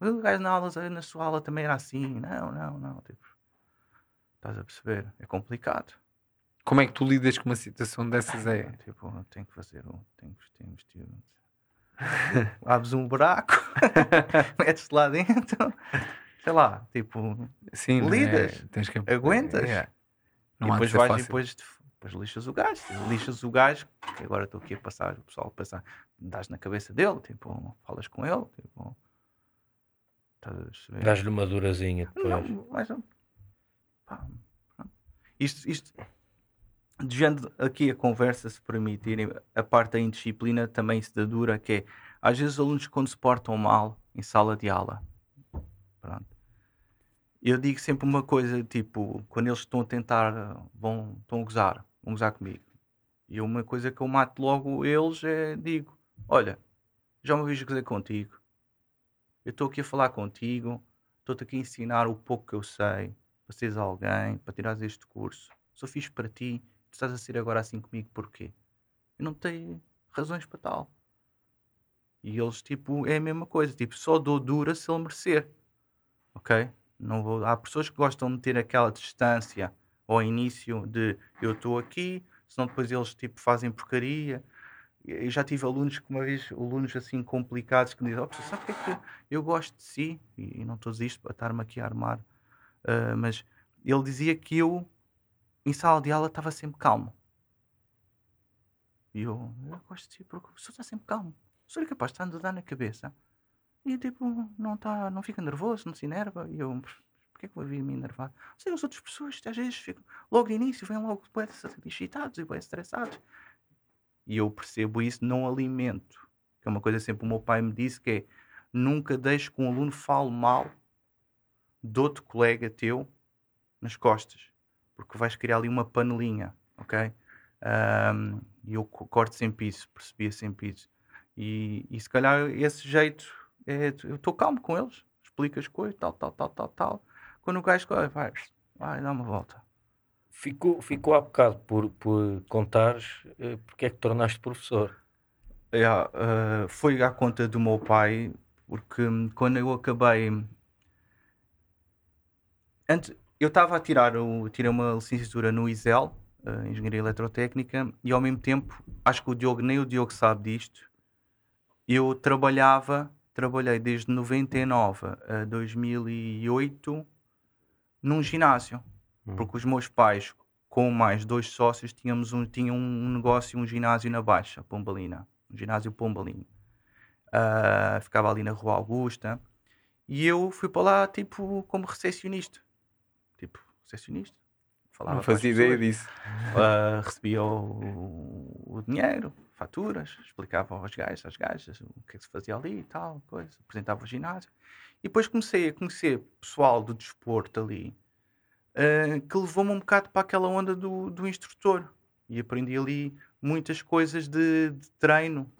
O gajo na, aula, na sua aula também era assim. Não, não, não. Tipo, estás a perceber? É complicado. Como é que tu lidas com uma situação dessas? É? Tipo, tenho que fazer um. Tenho que investir. Abres um buraco, metes-te lá dentro sei lá, tipo, Sim, é? lidas, é, tens que... aguentas. É. Não e depois vais fácil. e depois, depois lixas o gajo, lixas o gajo, que agora estou aqui a passar, o pessoal a pensar, dás na cabeça dele, tipo, falas com ele, tipo. Dás-lhe uma durazinha depois. Não, mas, pá, isto, isto, desviando aqui a conversa, se permitirem, a parte da indisciplina também se dá dura, que é, às vezes os alunos quando se portam mal em sala de aula, pronto, eu digo sempre uma coisa, tipo, quando eles estão a tentar, vão, estão a gozar, vão gozar comigo. E uma coisa que eu mato logo eles é, digo, olha, já uma vez gozei contigo. Eu estou aqui a falar contigo, estou-te aqui a ensinar o pouco que eu sei, para seres alguém, para tirares este curso. Sou fixe para ti, tu estás a ser agora assim comigo, porquê? Eu não tenho razões para tal. E eles, tipo, é a mesma coisa, tipo, só dou dura se ele merecer. Ok? Não vou... Há pessoas que gostam de ter aquela distância ao início de eu estou aqui, senão depois eles tipo fazem porcaria. Eu já tive alunos que uma vez, alunos assim complicados, que me dizem, oh, sabe o que é que eu gosto de si? E, não estou a dizer isto para estar-me aqui a armar, uh, mas ele dizia que eu, em sala de aula, estava sempre calmo. E eu, eu gosto de si porque o professor está sempre calmo. O professor é capaz de estar a dar na cabeça e tipo, não, tá, não fica nervoso, não se enerva. E eu, porquê é que vou vir me enervar? Sei, as outras pessoas às vezes ficam, logo de início, vêm logo bem excitados e bem estressados. E eu percebo isso, não alimento. Que é uma coisa sempre o meu pai me disse que é nunca deixe que um aluno fale mal de outro colega teu nas costas. Porque vais criar ali uma panelinha, ok? Um, e eu corto sempre isso, percebia sempre isso. E, e se calhar esse jeito é, eu estou calmo com eles, explico as coisas, tal, tal, tal, tal, tal. Quando o gajo vai, vai, dá uma volta. Ficou, ficou há bocado por, por contares uh, porque é que tornaste professor. Yeah, uh, foi à conta do meu pai, porque hum, quando eu acabei. Antes, eu estava a tirar o, tirei uma licenciatura no ISEL, uh, Engenharia Eletrotécnica, e ao mesmo tempo, acho que o Diogo, nem o Diogo sabe disto, eu trabalhava trabalhei desde 99 a 2008 num ginásio, hum. porque os meus pais, com mais dois sócios, tínhamos um, tinham um negócio, um ginásio na Baixa, Pombalina, um ginásio Pombalino. Uh, ficava ali na Rua Augusta. E eu fui para lá, tipo, como recepcionista. Tipo, recepcionista. Falava Não fazia ideia disso. Uh, recebia o, o dinheiro, faturas, explicava aos gajos, às gajas, o que é que se fazia ali e tal, coisa, apresentava o ginásio. E depois comecei a conhecer pessoal do desporto ali, uh, que levou-me um bocado para aquela onda do, do instrutor. E aprendi ali muitas coisas de, de treino,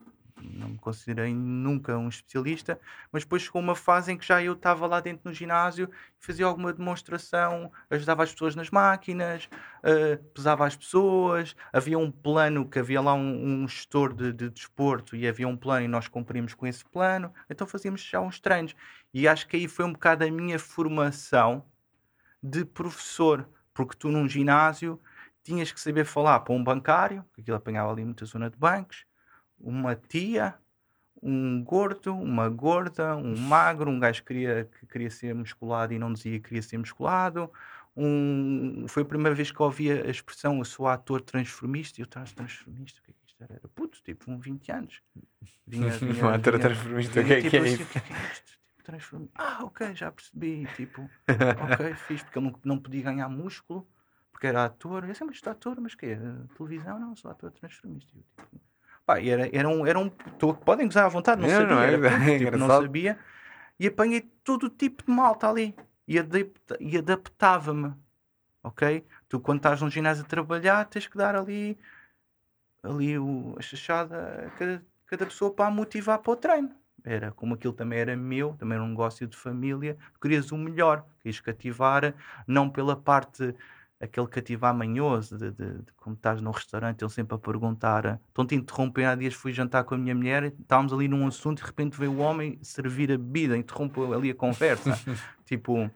não me considerei nunca um especialista, mas depois chegou uma fase em que já eu estava lá dentro no ginásio, fazia alguma demonstração, ajudava as pessoas nas máquinas, uh, pesava as pessoas, havia um plano que havia lá um, um gestor de, de desporto e havia um plano e nós cumprimos com esse plano, então fazíamos já uns treinos. E acho que aí foi um bocado a minha formação de professor, porque tu num ginásio tinhas que saber falar para um bancário, que aquilo apanhava ali muita zona de bancos, uma tia, um gordo, uma gorda, um magro, um gajo que queria, que queria ser musculado e não dizia que queria ser musculado. Um, foi a primeira vez que eu ouvi a expressão eu sou ator transformista e eu estava transformista, o que é que isto era? Era puto, tipo, com 20 anos. Vinha, vinha, um ator transformista, o que é que é tipo, isso? Tipo, ah, ok, já percebi. Tipo, ok, fiz, porque ele não, não podia ganhar músculo, porque era ator. Eu sempre estou ator, mas que é? Televisão? Não, sou ator transformista. Eu, tipo, Pá, era, era um. Era um tô, podem gozar à vontade, não, não sabia. Não, é, era, é, tipo, não sabia. E apanhei todo o tipo de malta ali. E, adapta, e adaptava-me. Ok? Tu, quando estás num ginásio a trabalhar, tens que dar ali, ali o, a chachada a cada, cada pessoa para a motivar para o treino. era como aquilo também era meu, também era um negócio de família, querias o melhor, querias cativar, não pela parte aquele cativar manhoso de, de, de, como estás no restaurante, ele sempre a perguntar, estão-te interrompem, há dias fui jantar com a minha mulher, estávamos ali num assunto e de repente veio o homem servir a bebida, interrompeu ali a conversa, tipo,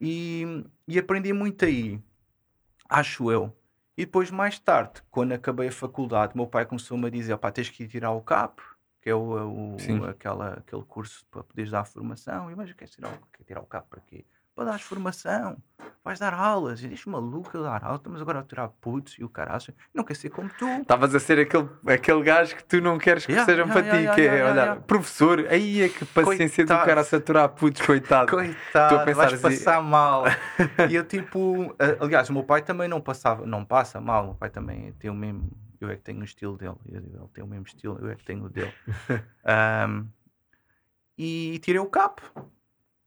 e, e aprendi muito aí, acho eu. E depois, mais tarde, quando acabei a faculdade, meu pai começou-me a dizer: pá, tens que ir tirar o CAP, que é o, o aquela, aquele curso para poderes dar formação. E mas queres tirar, quer tirar o CAP para quê? Para dar formação, vais dar aulas, e diz maluco dar aulas, mas agora a tirar putos e o caralho, não quer ser como tu. Estavas a ser aquele, aquele gajo que tu não queres que yeah, sejam yeah, para yeah, ti, que é, olha, professor, aí é que paciência coitado. do cara a saturar putos, coitado. Coitado, a pensar vais assim... passar mal. e eu tipo, aliás, o meu pai também não passava, não passa mal, o meu pai também tem o mesmo, eu é que tenho o estilo dele, ele tem o mesmo estilo, eu é que tenho o dele. um, e tirei o capo.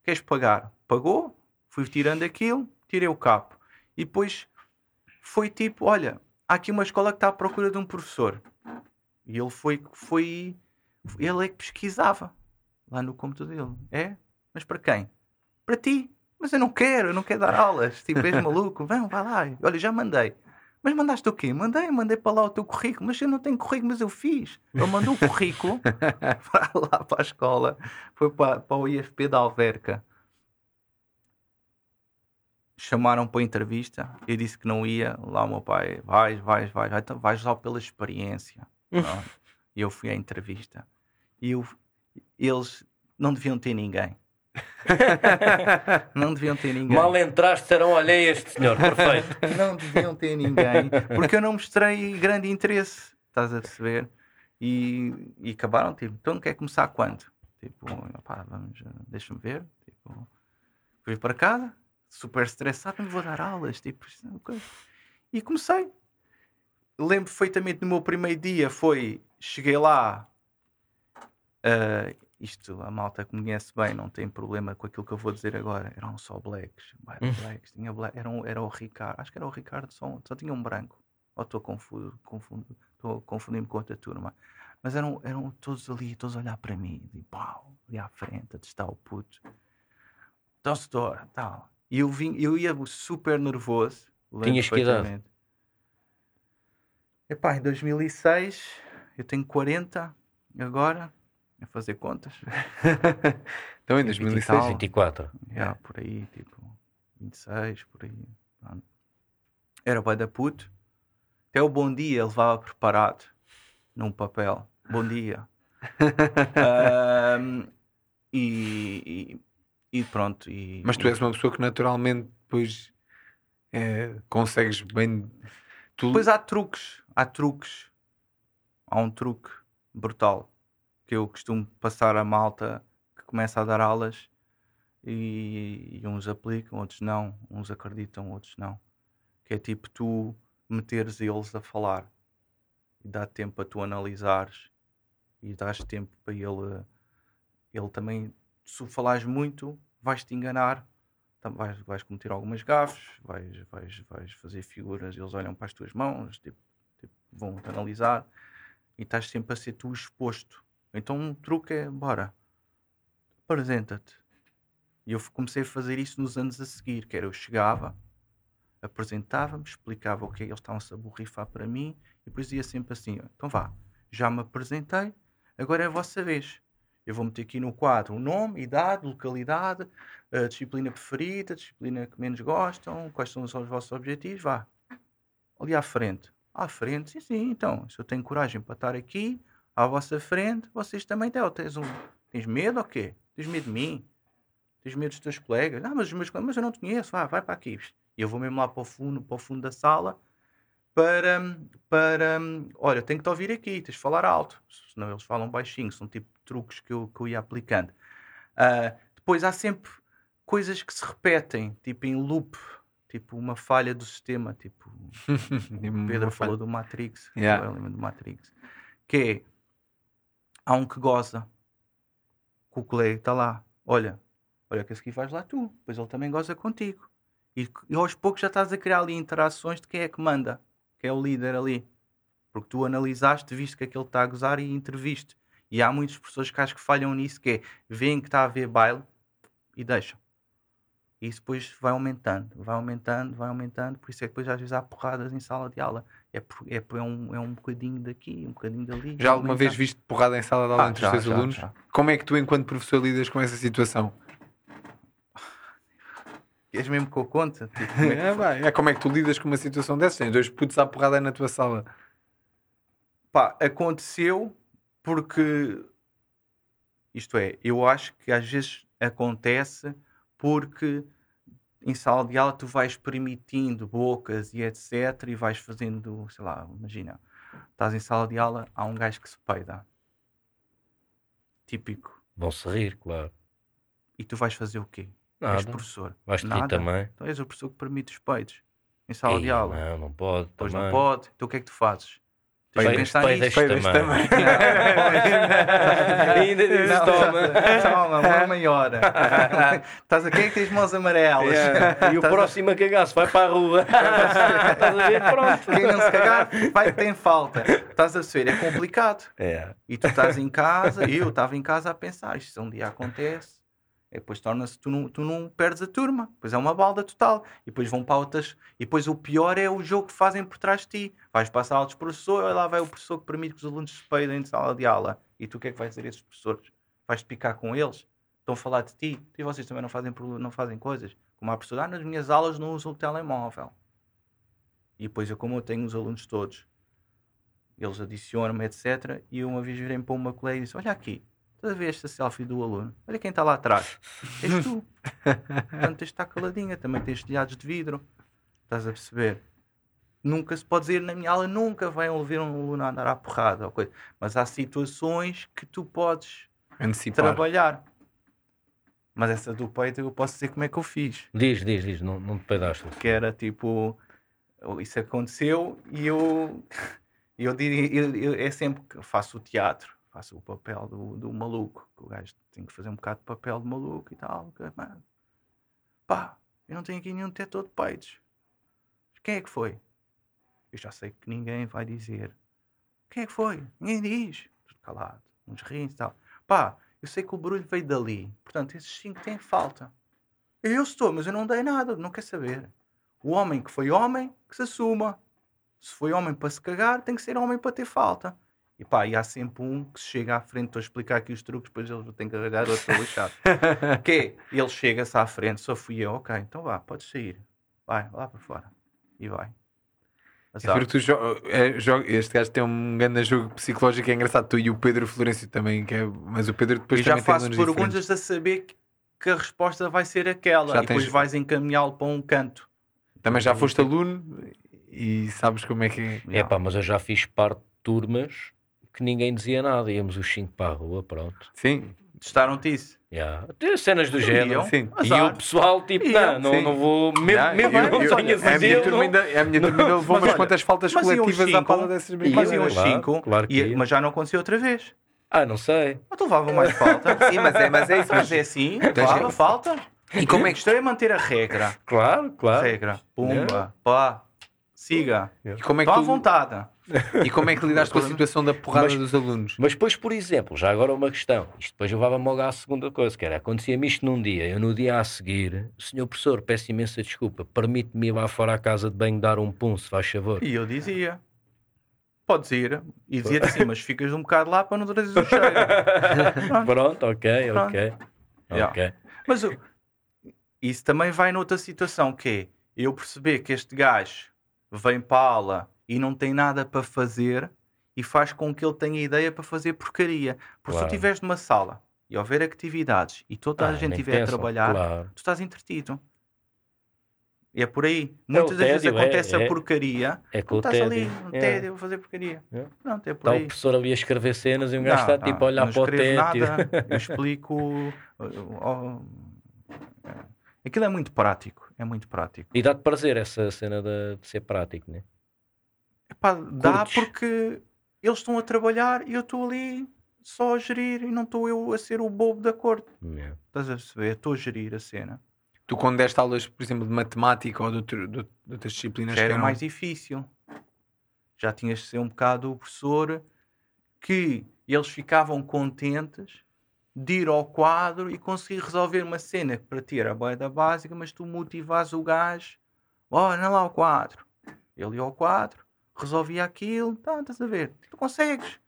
Queres pagar? Pagou, Fui tirando aquilo, tirei o capo. E depois foi tipo: olha, há aqui uma escola que está à procura de um professor. E ele foi, foi. Ele é que pesquisava lá no computador dele. É? Mas para quem? Para ti. Mas eu não quero, eu não quero dar aulas. Tipo, és maluco? Vão, vai lá. Olha, já mandei. Mas mandaste o quê? Mandei, mandei para lá o teu currículo. Mas eu não tenho currículo, mas eu fiz. Ele mandou o currículo para lá para a escola. Foi para, para o IFP da Alverca chamaram para a entrevista, eu disse que não ia, lá o meu pai, vais, vais, vais, vais, então vais só pela experiência. e eu fui à entrevista. E eu, eles não deviam ter ninguém. não deviam ter ninguém. Mal entraste, serão olha este senhor, perfeito. não deviam ter ninguém, porque eu não mostrei grande interesse, estás a perceber? E, e acabaram, tipo, então quer começar quando? Tipo, opá, vamos, deixa-me ver. Tipo, fui para casa, super estressado, não vou dar aulas, tipo, é e comecei. Lembro perfeitamente no meu primeiro dia foi, cheguei lá, uh, isto a malta que me conhece bem, não tem problema com aquilo que eu vou dizer agora, eram só blacks, hum. blacks tinha black, era, era o Ricardo, acho que era o Ricardo, só, só tinha um branco, ou estou confuso, confundo, estou confundindo com outra turma, mas eram, eram todos ali, todos a olhar para mim, e pau, ali à frente, a testar o puto, Tostor, tal. E eu, vim, eu ia super nervoso. Tinhas que idade? Epá, em 2006, eu tenho 40 agora, a fazer contas. então em 2006, 24. Yeah, por aí, tipo, 26, por aí. Era o pai da puto. Até o bom dia levava preparado num papel. Bom dia. um, e, e pronto. E, Mas tu és uma pessoa que naturalmente depois é, consegues bem. Tu... Depois há truques, há truques. Há um truque brutal que eu costumo passar a malta que começa a dar aulas e, e uns aplicam, outros não, uns acreditam, outros não. Que é tipo tu meteres eles a falar e dá tempo a tu analisares e dás tempo para ele ele também se falares muito, vais-te enganar, vais, vais cometer algumas gafes, vais, vais, vais fazer figuras, eles olham para as tuas mãos, tipo, tipo, vão-te analisar e estás sempre a ser tu exposto. Então um truque é, bora, apresenta-te. E eu comecei a fazer isso nos anos a seguir, que era eu chegava, apresentava-me, explicava o que é eles estavam-se a borrifar para mim e depois ia sempre assim, então vá, já me apresentei, agora é a vossa vez. Eu vou meter aqui no quadro o nome, idade, localidade, disciplina preferida, disciplina que menos gostam, quais são os vossos objetivos, vá. Ali à frente. À frente, sim, sim, então, se eu tenho coragem para estar aqui, à vossa frente, vocês também têm. Tens, um, tens medo ou quê? Tens medo de mim? Tens medo dos teus colegas? Ah, mas os meus colegas, mas eu não te conheço, vá, vai para aqui. E eu vou mesmo lá para o fundo, para o fundo da sala, para, para olha, tenho que te ouvir aqui, tens de falar alto, senão eles falam baixinho, são tipo truques que eu, que eu ia aplicando. Uh, depois há sempre coisas que se repetem, tipo em loop, tipo uma falha do sistema, tipo o Pedro falou do Matrix, yeah. é o elemento do Matrix, que é há um que goza com o colega está lá, olha, olha que esse aqui faz lá tu, depois ele também goza contigo. E, e aos poucos já estás a criar ali interações de quem é que manda que é o líder ali. Porque tu analisaste, viste que aquele está a gozar e interviste. E há muitas pessoas que acho que falham nisso, que é, veem que está a haver baile e deixam. E isso depois vai aumentando, vai aumentando, vai aumentando, por isso é que depois às vezes há porradas em sala de aula. É, é, é, um, é um bocadinho daqui, um bocadinho dali. Já alguma vez viste porrada em sala de aula ah, entre já, os teus já, alunos? Já. Como é que tu, enquanto professor, lidas com essa situação? Queres mesmo que eu conte? Tipo, como é, é, é, como é que tu lidas com uma situação dessas? Tens dois putos à porrada na tua sala. Pá, aconteceu porque isto é, eu acho que às vezes acontece porque em sala de aula tu vais permitindo bocas e etc e vais fazendo, sei lá, imagina, estás em sala de aula, há um gajo que se peida. Típico. Vão se rir, claro. E tu vais fazer o quê? Nada. És professor. Vais Nada. também. Então és o professor que permite os peidos em sala Ei, de aula. Não, não pode. Pois também. não pode. Então o que é que tu fazes? Peidas, peidas também. Ainda dizes toma. Toma, uma maior. Estás a quem é que tens mãos amarelas? Yeah. E o próximo a cagar-se vai para a rua. Estás a ver? Pronto. Quem não se cagar vai ter falta. Estás a ver? É complicado. É. E tu estás em casa, eu estava em casa a pensar, isto um dia acontece e depois torna-se, tu não, tu não perdes a turma, depois é uma balda total, e depois vão para outras, e depois o pior é o jogo que fazem por trás de ti. Vais para a sala dos professores, lá vai o professor que permite que os alunos se peidem de sala de aula, e tu o que é que vais dizer a esses professores? Vais-te picar com eles? Estão a falar de ti? E vocês também não fazem, não fazem coisas? Como a professora, ah, nas minhas aulas não uso o telemóvel. E depois eu, como eu tenho os alunos todos, eles adicionam-me, etc. E uma vez virei para uma colega e disse: Olha aqui, Estás a ver esta selfie do aluno? Olha quem está lá atrás. És tu. Portanto, tens de estar caladinha. Também tens telhados de vidro. Estás a perceber? Nunca se pode dizer na minha aula, nunca vai ouvir um aluno a andar à porrada ou coisa. Mas há situações que tu podes Antecipar. trabalhar. Mas essa do peito eu posso dizer como é que eu fiz. Diz, diz, diz, não, não te peidaste. Que era tipo, isso aconteceu e eu, eu, eu, eu, é sempre que faço o teatro faço o papel do, do maluco, que o gajo tem que fazer um bocado de papel de maluco e tal. Que, mano, pá, eu não tenho aqui nenhum tetor de peitos. Quem é que foi? Eu já sei que ninguém vai dizer. Quem é que foi? Ninguém diz. Tudo calado, uns rins e tal. Pá, eu sei que o barulho veio dali. Portanto, esses cinco têm falta. Eu estou, mas eu não dei nada, não quer saber. O homem que foi homem, que se assuma. Se foi homem para se cagar, tem que ser homem para ter falta. E pá, e há sempre um que chega à frente, estou a explicar aqui os truques, depois eles têm que arranjar outro para lixar. que ele chega-se à frente, só fui eu, ok, então vá, podes sair. Vai, lá para fora. E vai. É tu jo é, este gajo tem um grande jogo psicológico, é engraçado. Tu e o Pedro Florencio também, que é, mas o Pedro depois e já faço perguntas a saber que, que, a resposta vai ser aquela já e depois vais encaminhá-lo para um canto. Também já foste aluno e sabes como é que é. É pá, mas eu já fiz parte de turmas que ninguém dizia nada, íamos os cinco para a rua, pronto. Sim. Testaram-te isso? Yeah. Cenas do género. Sim. E o pessoal, tipo, não, não, não vou. Mesmo, mesmo eu, eu, eu, a, minha turma ainda, a minha turma ainda levou umas quantas faltas coletivas à pala dessas brincadeiras. Mas iam os cinco, claro e, mas já não aconteceu outra vez. Ah, não sei. Mas tu levavam mais falta. Sim, mas é, mas é isso. Mas é assim, levava falta. E como é que estou a manter a regra? Claro, claro. Regra. Pumba, pá, siga. E como é que tu... à vontade. E como é que lidaste com a situação da porrada mas, dos alunos? Mas depois, por exemplo, já agora uma questão. Isto depois levava-me logo à segunda coisa, que era, acontecia-me isto num dia, eu no dia a seguir, senhor professor, peço imensa desculpa, permite-me ir lá fora à casa de banho dar um pum, se faz favor. E eu dizia, podes ir. E dizia assim, mas ficas um bocado lá para não trazer o cheiro. Pronto. Pronto, ok, Pronto. ok. Yeah. okay. Mas isso também vai noutra situação, que é, eu perceber que este gajo vem para a aula e não tem nada para fazer e faz com que ele tenha ideia para fazer porcaria. Porque claro. se tu estiveres numa sala e houver atividades e toda ah, a gente estiver a trabalhar, claro. tu estás entretido. E é por aí. Muitas é das vezes acontece é, a porcaria. É com estás ali, um é. tédio, a fazer porcaria. É. Pronto, é por está aí. o professor ali a escrever cenas e um gajo está tipo a olhar para o teto. Nada, eu explico. Aquilo é muito prático. É muito prático. E dá-te prazer essa cena de, de ser prático, não é? Epá, dá porque eles estão a trabalhar e eu estou ali só a gerir e não estou eu a ser o bobo da corte. Yeah. Estás a perceber? Estou a gerir a cena. Tu, quando deste aulas, por exemplo, de matemática ou de, outro, de, de outras disciplinas, já era mais difícil. Já tinhas de ser um bocado o professor que eles ficavam contentes de ir ao quadro e conseguir resolver uma cena que para ti era a da básica, mas tu motivas o gajo, olha lá o quadro. Ele ia ao quadro, resolvia aquilo, tá, estás a ver? Tu consegues.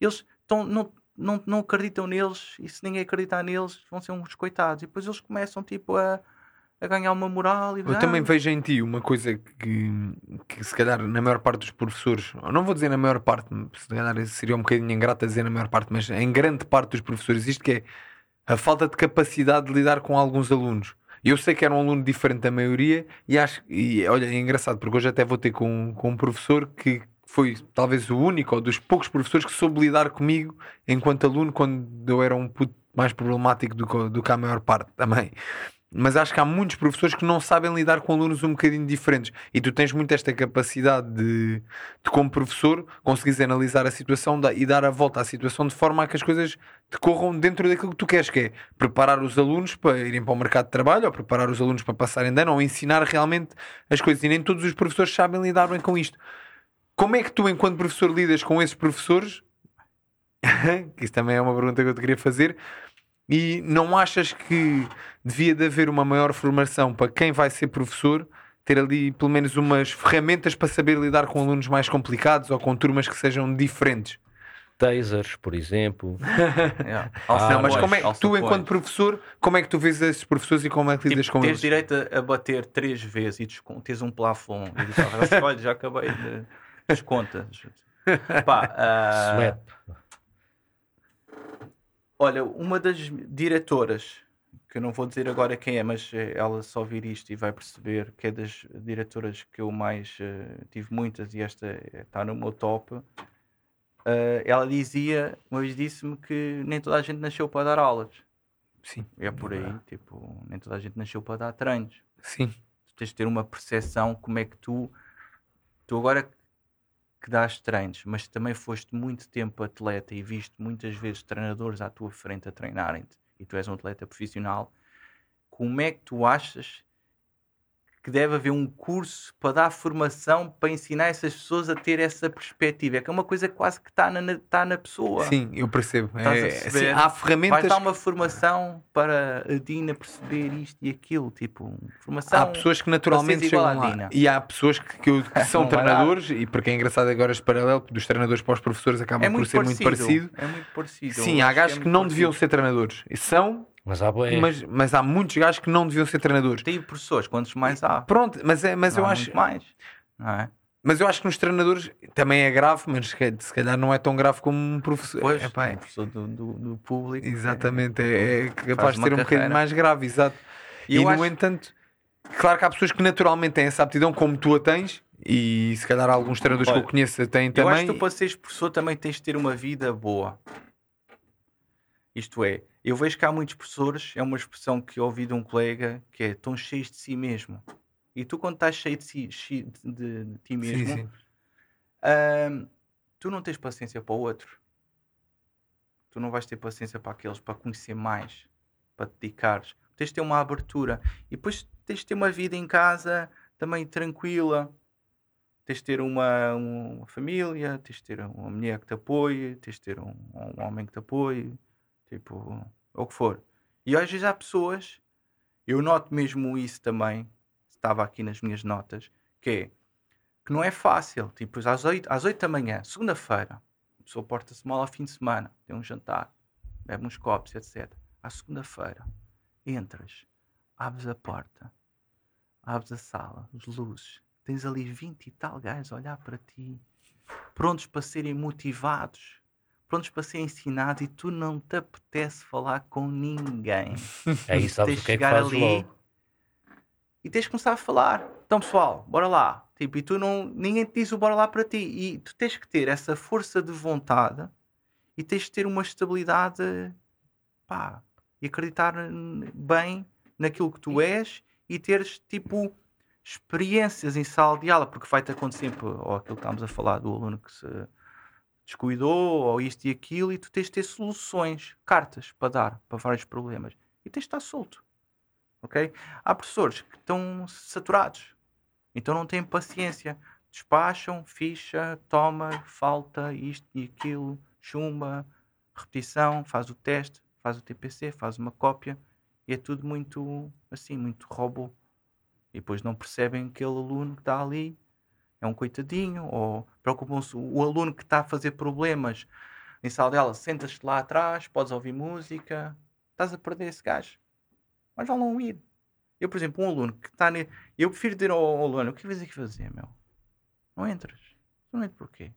Eles tão, não, não, não acreditam neles e se ninguém acreditar neles vão ser uns coitados. E depois eles começam tipo a a ganhar uma moral. E eu também vejo em ti uma coisa que, que, se calhar, na maior parte dos professores, não vou dizer na maior parte, se calhar seria um bocadinho ingrato a dizer na maior parte, mas em grande parte dos professores existe que é a falta de capacidade de lidar com alguns alunos. Eu sei que era um aluno diferente da maioria e acho, e olha, é engraçado porque hoje até vou ter com, com um professor que foi talvez o único ou dos poucos professores que soube lidar comigo enquanto aluno quando eu era um puto mais problemático do, do que a maior parte também mas acho que há muitos professores que não sabem lidar com alunos um bocadinho diferentes e tu tens muito esta capacidade de, de como professor, conseguires analisar a situação e dar a volta à situação de forma a que as coisas decorram dentro daquilo que tu queres, que é preparar os alunos para irem para o mercado de trabalho ou preparar os alunos para passarem de ano ou ensinar realmente as coisas e nem todos os professores sabem lidar bem com isto. Como é que tu, enquanto professor, lidas com esses professores? que isso também é uma pergunta que eu te queria fazer e não achas que devia de haver uma maior formação para quem vai ser professor, ter ali pelo menos umas ferramentas para saber lidar com alunos mais complicados ou com turmas que sejam diferentes? Tasers, por exemplo. yeah. ah, não, mas como é que tu, enquanto professor, como é que tu vês esses professores e como é que lidas tipo, com tens eles? Tens direito a, bater três vezes e tens um plafond e dizes, ah, olha, já acabei de descontas. Pá, uh... Olha, uma das diretoras, que eu não vou dizer agora quem é, mas eh, ela só ouvir isto e vai perceber que é das diretoras que eu mais uh, tive muitas e esta está no meu top. Uh, ela dizia, uma vez disse-me que nem toda a gente nasceu para dar aulas. Sim. É por aí, é. tipo, nem toda a gente nasceu para dar treinos. Sim. Tu tens de ter uma percepção como é que tu, tu agora que dás treinos, mas também foste muito tempo atleta e viste muitas vezes treinadores à tua frente a treinarem-te e tu és um atleta profissional, como é que tu achas que deve haver um curso para dar formação para ensinar essas pessoas a ter essa perspectiva. É que é uma coisa quase que está na, está na pessoa. Sim, eu percebo. É, assim, há ferramentas. Vai dar uma formação para a Dina perceber isto e aquilo. Tipo, formação. Há pessoas que naturalmente chegam lá. E há pessoas que, que, que são treinadores, e porque é engraçado agora este paralelo dos treinadores para os professores acaba é por ser parecido. muito parecido. É muito parecido. Sim, há gajos que, é que não parecido. deviam ser treinadores. E são mas há, mas, mas há muitos gajos que não deviam ser treinadores. Tem professores, quantos mais há? Pronto, mas, é, mas eu acho. mais. Não é? Mas eu acho que nos treinadores também é grave, mas se calhar não é tão grave como um professor. Pois, é, pá, é. um professor do, do, do, público. Exatamente, é, é capaz de ter um bocadinho mais grave, exato. E, e no acho... entanto, claro que há pessoas que naturalmente têm essa aptidão, como tu a tens, e se calhar alguns treinadores Olha, que eu conheço têm também. Eu acho que tu para seres professor também tens de ter uma vida boa. Isto é, eu vejo que há muitos professores, é uma expressão que ouvi de um colega, que é estão cheios de si mesmo. E tu, quando estás cheio de, si, de, de, de ti mesmo, sim, sim. Tu não tens paciência para o outro. Tu não vais ter paciência para aqueles, para conhecer mais, para te dedicares. Tens de ter uma abertura. E depois tens de ter uma vida em casa também tranquila. Tens de ter uma, uma família, tens de ter uma mulher que te apoie, tens de ter um, um homem que te apoie Tipo, ou o que for. E às vezes há pessoas, eu noto mesmo isso também, estava aqui nas minhas notas, que é que não é fácil. Tipo, às 8, às 8 da manhã, segunda-feira, a pessoa porta-se mal ao fim de semana, tem um jantar, bebe uns copos, etc. À segunda-feira, entras, abres a porta, abres a sala, as luzes, tens ali 20 e tal gajos a olhar para ti, prontos para serem motivados prontos para ser ensinado e tu não te apetece falar com ninguém. É isso, sabes o que é que faz ali logo. E tens de começar a falar. Então, pessoal, bora lá. Tipo, e tu não, ninguém te diz o bora lá para ti. E tu tens que ter essa força de vontade e tens de ter uma estabilidade pá, e acreditar bem naquilo que tu és e teres tipo experiências em sala de aula, porque vai-te acontecer, ou aquilo que estávamos a falar do aluno que se descuidou ou isto e aquilo e tu tens de ter soluções, cartas para dar para vários problemas e tens de estar solto. Ok? Há professores que estão saturados, então não têm paciência, despacham, ficha, toma, falta isto e aquilo, chumba, repetição, faz o teste, faz o TPC, faz uma cópia e é tudo muito assim, muito robô. E depois não percebem que aquele aluno que está ali é um coitadinho, ou preocupam-se o aluno que está a fazer problemas em sala dela, sentas-te lá atrás, podes ouvir música, estás a perder esse gajo. Mas vão não ir. Eu, por exemplo, um aluno que está. Ne... Eu prefiro dizer ao aluno: o que vais aqui fazer, meu? Não entras. Não entras porquê?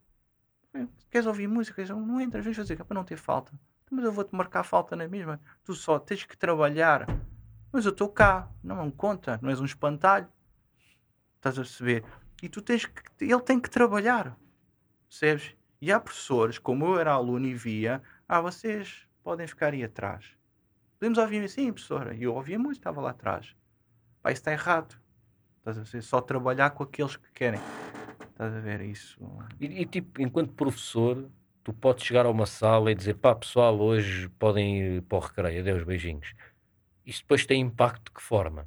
Queres ouvir música? Não entras, vens fazer, é para não ter falta. Mas eu vou-te marcar falta na mesma. Tu só tens que trabalhar. Mas eu estou cá, não me conta, não és um espantalho. Estás a perceber? E tu tens que. Ele tem que trabalhar. Percebes? E há professores, como eu era aluno e via, ah, vocês podem ficar aí atrás. Podemos ouvir assim, professora. E eu ouvia muito, estava lá atrás. Pá, isso está errado. Estás a ver? Só trabalhar com aqueles que querem. Estás a ver isso? E, e tipo, enquanto professor, tu podes chegar a uma sala e dizer pá, pessoal, hoje podem ir para o recreio, adeus, beijinhos. Isso depois tem impacto de que forma?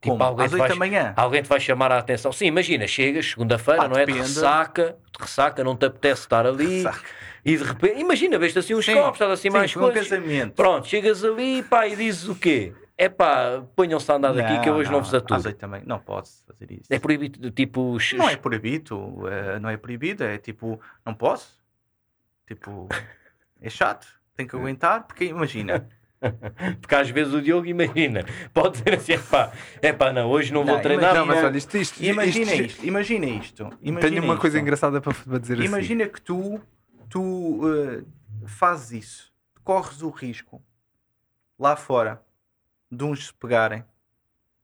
Tipo, Como? alguém, Às te vai, manhã. alguém te vai chamar a atenção. Sim, imagina, chegas segunda-feira, não é? De ressaca, de ressaca, não te apetece estar ali. E de repente, imagina, vês assim uns sim, copos, estás assim sim, mais coisas. Um casamento. Pronto, chegas ali pá, e dizes o quê? É pá, ponham-se a andar daqui que eu hoje não, não vos aturo. Às também, não posso fazer isso. É proibido, tipo. Não é proibido, é, não é proibido, é tipo, não posso. Tipo, é chato, tem que aguentar, porque imagina. Porque às vezes o Diogo imagina, pode dizer assim: é pá, é pá, não, hoje não vou não, treinar. Não, mas olha, isto, isto, imagina isto, isto, imagina isto. Imagina Tenho uma isto. coisa engraçada para, para dizer imagina assim. Imagina que tu, tu uh, fazes isso, corres o risco lá fora de uns se pegarem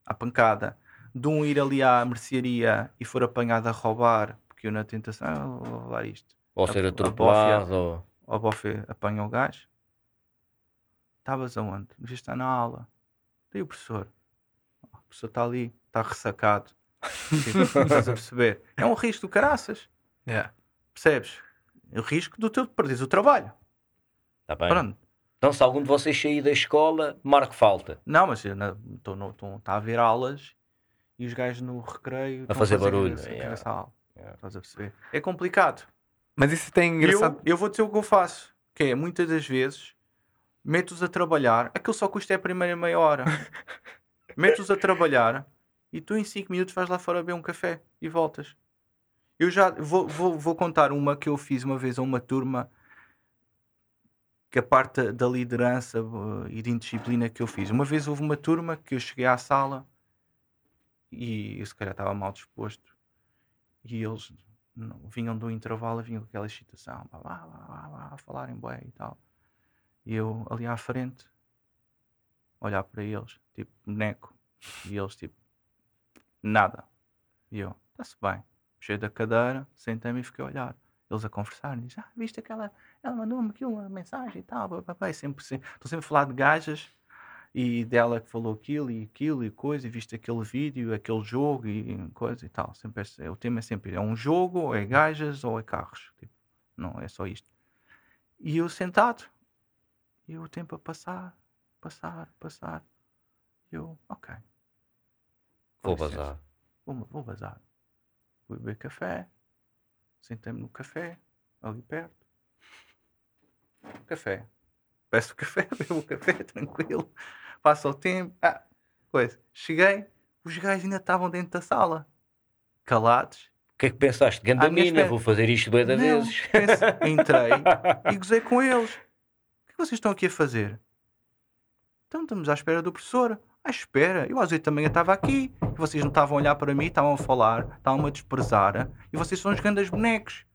à pancada, de um ir ali à mercearia e for apanhado a roubar, porque eu na tentação, ah, vou roubar isto. Ou ser atropelado. Ou o bofe apanha o gás. Estavas aonde? Devia estar na aula. Tem o professor. O professor está ali, está ressacado. Tipo, estás a perceber? É um risco do caraças. Yeah. Percebes? É o risco do teu perderes o trabalho. Está bem. Pronto. Então, se algum de vocês sair da escola, marque falta. Não, mas está a haver aulas e os gajos no recreio a fazer barulho. Essa, yeah. Estás a perceber? É complicado. Mas isso tem engraçado. Eu, eu vou dizer o que eu faço, que é muitas das vezes meto-os a trabalhar, aquilo só custa é a primeira meia hora. meto-os a trabalhar e tu em 5 minutos vais lá fora beber um café e voltas. Eu já vou, vou, vou contar uma que eu fiz uma vez a uma turma que a parte da liderança e de indisciplina que eu fiz. Uma vez houve uma turma que eu cheguei à sala e eu se calhar estava mal disposto e eles não, vinham do intervalo, vinham com aquela excitação, a falarem bem e tal. E eu ali à frente, olhar para eles, tipo, boneco. E eles, tipo, nada. E eu, está-se bem. Puxei da cadeira, sentei-me e fiquei a olhar. Eles a conversar, diz, ah, viste aquela, ela mandou-me aqui uma mensagem e tal, papai, sempre, sempre, estou sempre a falar de gajas e dela que falou aquilo e aquilo e coisa, e viste aquele vídeo, aquele jogo e coisa e tal. Sempre é, o tema é sempre, é um jogo, ou é gajas, ou é carros. Tipo, não, é só isto. E eu sentado, e o tempo a passar, passar, passar. E eu, ok. Vou bazar. Vou, vou bazar. Vou beber café. Sentei-me no café, ali perto. Café. Peço café, bebo café, tranquilo. Passa o tempo. Ah, coisa. Cheguei, os gajos ainda estavam dentro da sala. Calados. O que é que pensaste? Ganda mina, vou fazer isto bem da vezes. Pense, entrei e gozei com eles que vocês estão aqui a fazer? Então estamos à espera do professor. À espera. Eu às vezes também estava aqui. E vocês não estavam a olhar para mim, estavam a falar, estavam a desprezar. E vocês são os grandes bonecos.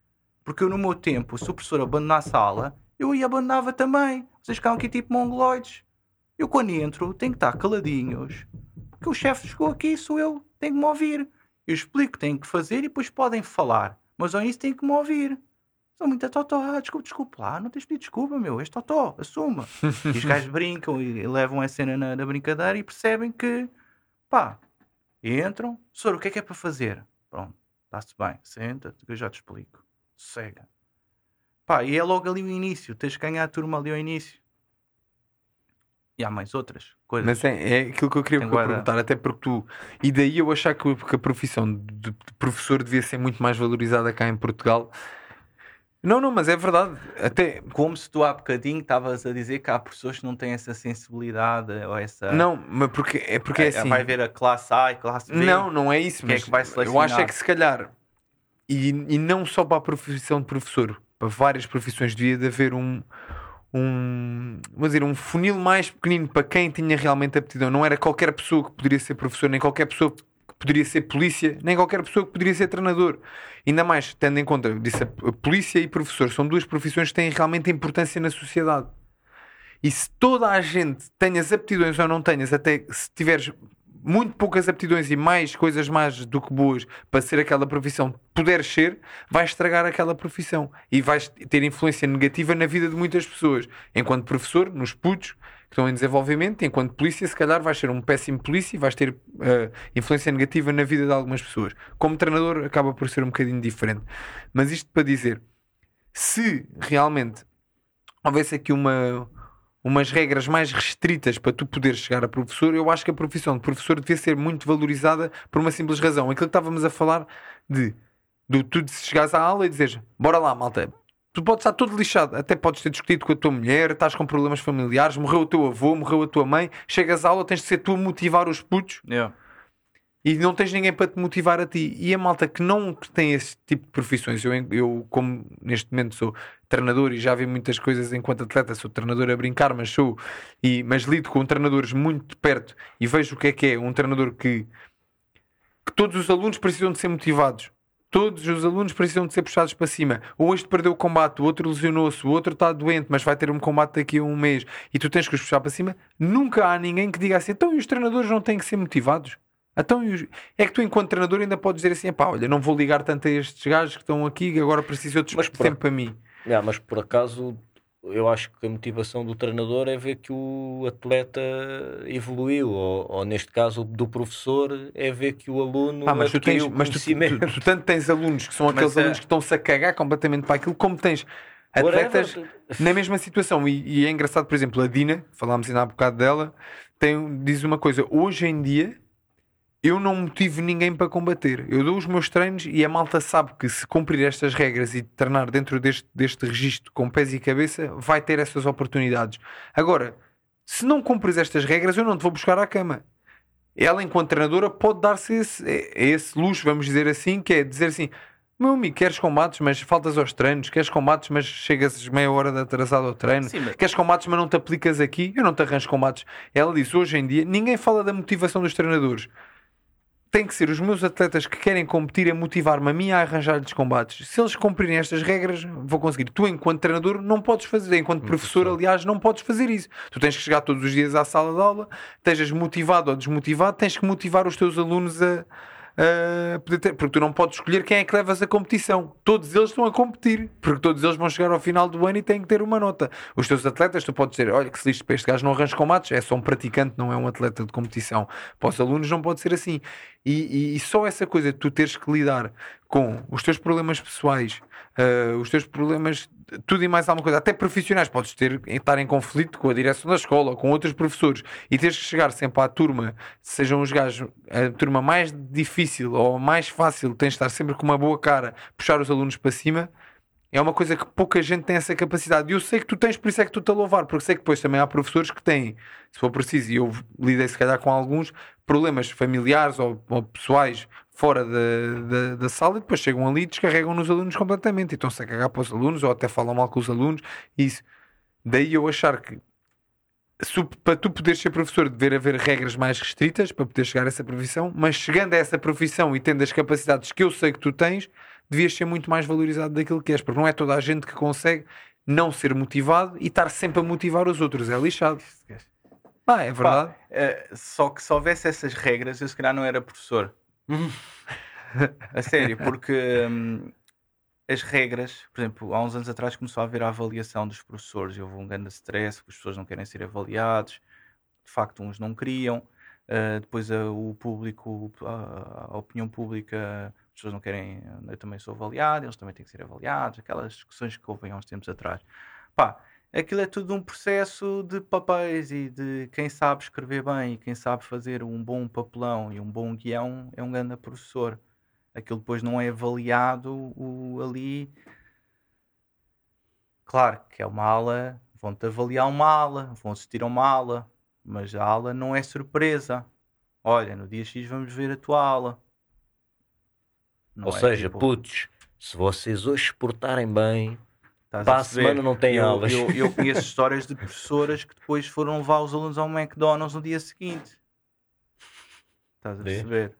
Porque eu no meu tempo, se o professor abandonar a sala, eu ia abandonava também. Vocês ficam aqui tipo mongoloides. Eu quando entro tenho que estar caladinhos. Porque o chefe chegou aqui, sou eu, tenho que me ouvir. Eu explico o que tenho que fazer e depois podem falar. Mas ao início têm que me ouvir. Sou muito totó. Ah, desculpa, desculpa lá, não tens pedido desculpa, meu. És totó, assuma. e os gajos brincam e levam a cena na, na brincadeira e percebem que, pá, entram. Soro, o que é que é para fazer? Pronto, está-se bem, senta-te que eu já te explico. Sossega. Pá, e é logo ali o início. Tens que ganhar a turma ali ao início. E há mais outras coisas. Mas é, é aquilo que eu queria perguntar, até porque tu. E daí eu achar que, que a profissão de, de professor devia ser muito mais valorizada cá em Portugal Não, não, mas é verdade. Até... Como se tu há bocadinho estavas a dizer que há pessoas que não têm essa sensibilidade ou essa. Não, mas porque é porque é, é assim. Vai ver a classe A e classe B. Não, não é isso. Mas é que vai eu acho é que se calhar, e, e não só para a profissão de professor, para várias profissões, devia de haver um, um, vamos dizer, um funil mais pequenino para quem tinha realmente aptidão. Não era qualquer pessoa que poderia ser professor, nem qualquer pessoa poderia ser polícia, nem qualquer pessoa que poderia ser treinador. Ainda mais tendo em conta, disse, a polícia e professor são duas profissões que têm realmente importância na sociedade. E se toda a gente tenhas aptidões ou não tenhas, até se tiveres muito poucas aptidões e mais coisas mais do que boas para ser aquela profissão puderes ser, vais estragar aquela profissão e vais ter influência negativa na vida de muitas pessoas. Enquanto professor, nos putos, que estão em desenvolvimento, enquanto polícia, se calhar vais ser um péssimo polícia e vais ter uh, influência negativa na vida de algumas pessoas. Como treinador, acaba por ser um bocadinho diferente. Mas isto para dizer, se realmente houvesse aqui uma, umas regras mais restritas para tu poderes chegar a professor, eu acho que a profissão de professor devia ser muito valorizada por uma simples razão. Aquilo que estávamos a falar de, de tu chegares à aula e dizeres bora lá, malta, tu podes estar todo lixado, até podes ter discutido com a tua mulher, estás com problemas familiares, morreu o teu avô, morreu a tua mãe, chegas à aula, tens de ser tu a motivar os putos yeah. e não tens ninguém para te motivar a ti. E a malta que não tem esse tipo de profissões, eu, eu como neste momento sou treinador e já vi muitas coisas enquanto atleta, sou treinador a brincar, mas sou, e, mas lido com treinadores muito de perto e vejo o que é que é um treinador que, que todos os alunos precisam de ser motivados Todos os alunos precisam de ser puxados para cima. Ou este perdeu o combate, o outro lesionou-se, o outro está doente, mas vai ter um combate daqui a um mês e tu tens que os puxar para cima. Nunca há ninguém que diga assim: então e os treinadores não têm que ser motivados? Então. É que tu, enquanto treinador, ainda podes dizer assim: pá, olha, não vou ligar tanto a estes gajos que estão aqui, agora preciso de outros mas tempo para mim. Yeah, mas por acaso eu acho que a motivação do treinador é ver que o atleta evoluiu, ou, ou neste caso do professor é ver que o aluno ah, mas tu tens, mas tu, tu, tu, tu, tanto tens alunos que são mas aqueles é... alunos que estão-se a cagar completamente para aquilo, como tens atletas Whatever. na mesma situação. E, e, é engraçado, por exemplo, a Dina, falámos ainda há bocado dela, tem, diz uma coisa: hoje em dia eu não motivo ninguém para combater. Eu dou os meus treinos e a malta sabe que se cumprir estas regras e treinar dentro deste, deste registro com pés e cabeça, vai ter essas oportunidades. Agora, se não cumpres estas regras, eu não te vou buscar à cama. Ela, enquanto treinadora, pode dar-se esse, esse luxo, vamos dizer assim, que é dizer assim: meu amigo, queres combates, mas faltas aos treinos, queres combates, mas chegas meia hora de atrasado ao treino, Sim, mas... queres combates, mas não te aplicas aqui, eu não te arranjo combates. Ela disse: hoje em dia, ninguém fala da motivação dos treinadores tem que ser os meus atletas que querem competir a motivar-me a mim a arranjar-lhes combates. Se eles cumprirem estas regras, vou conseguir. Tu, enquanto treinador, não podes fazer. Enquanto professor, aliás, não podes fazer isso. Tu tens que chegar todos os dias à sala de aula, estejas motivado ou desmotivado, tens que motivar os teus alunos a uh, ter, porque tu não podes escolher quem é que levas a competição. Todos eles estão a competir, porque todos eles vão chegar ao final do ano e têm que ter uma nota. Os teus atletas, tu podes dizer: olha, que se lixe para este gajo não arranja combates, é só um praticante, não é um atleta de competição. Para os alunos não pode ser assim. E, e, e só essa coisa de tu teres que lidar com os teus problemas pessoais, uh, os teus problemas tudo e mais alguma coisa, até profissionais, podes ter, estar em conflito com a direção da escola ou com outros professores e teres que chegar sempre à turma, sejam os gajos, a turma mais difícil ou mais fácil, tens de estar sempre com uma boa cara, puxar os alunos para cima. É uma coisa que pouca gente tem essa capacidade. E eu sei que tu tens, por isso é que tu te a louvar, porque sei que depois também há professores que têm, se for preciso, e eu lidei se calhar com alguns problemas familiares ou, ou pessoais fora da, da, da, sala e depois chegam ali e descarregam nos alunos completamente e estão-se a cagar para os alunos ou até falam mal com os alunos. Isso. Daí eu achar que para tu poderes ser professor dever haver regras mais restritas para poder chegar a essa profissão, mas chegando a essa profissão e tendo as capacidades que eu sei que tu tens, devias ser muito mais valorizado daquilo que és, porque não é toda a gente que consegue não ser motivado e estar sempre a motivar os outros, é lixado. Ah, é verdade. Pá, é, só que se houvesse essas regras, eu se calhar não era professor a sério, porque hum, as regras, por exemplo, há uns anos atrás começou a haver a avaliação dos professores e houve um grande stress, porque as pessoas não querem ser avaliados, de facto, uns não queriam, uh, depois uh, o público, a opinião pública, as pessoas não querem, eu também sou avaliado, eles também têm que ser avaliados, aquelas discussões que houve há uns tempos atrás. Pá, aquilo é tudo um processo de papéis e de quem sabe escrever bem e quem sabe fazer um bom papelão e um bom guião é um grande professor. Aquilo depois não é avaliado o, ali Claro que é uma aula, vão-te avaliar uma aula, vão assistir a uma aula, mas a aula não é surpresa. Olha, no dia X vamos ver a tua aula. Não Ou é seja, tipo... putos, se vocês hoje exportarem bem, Estás para a, a semana não tem eu, aulas. Eu, eu conheço histórias de professoras que depois foram levar os alunos ao McDonald's no dia seguinte. Estás a perceber?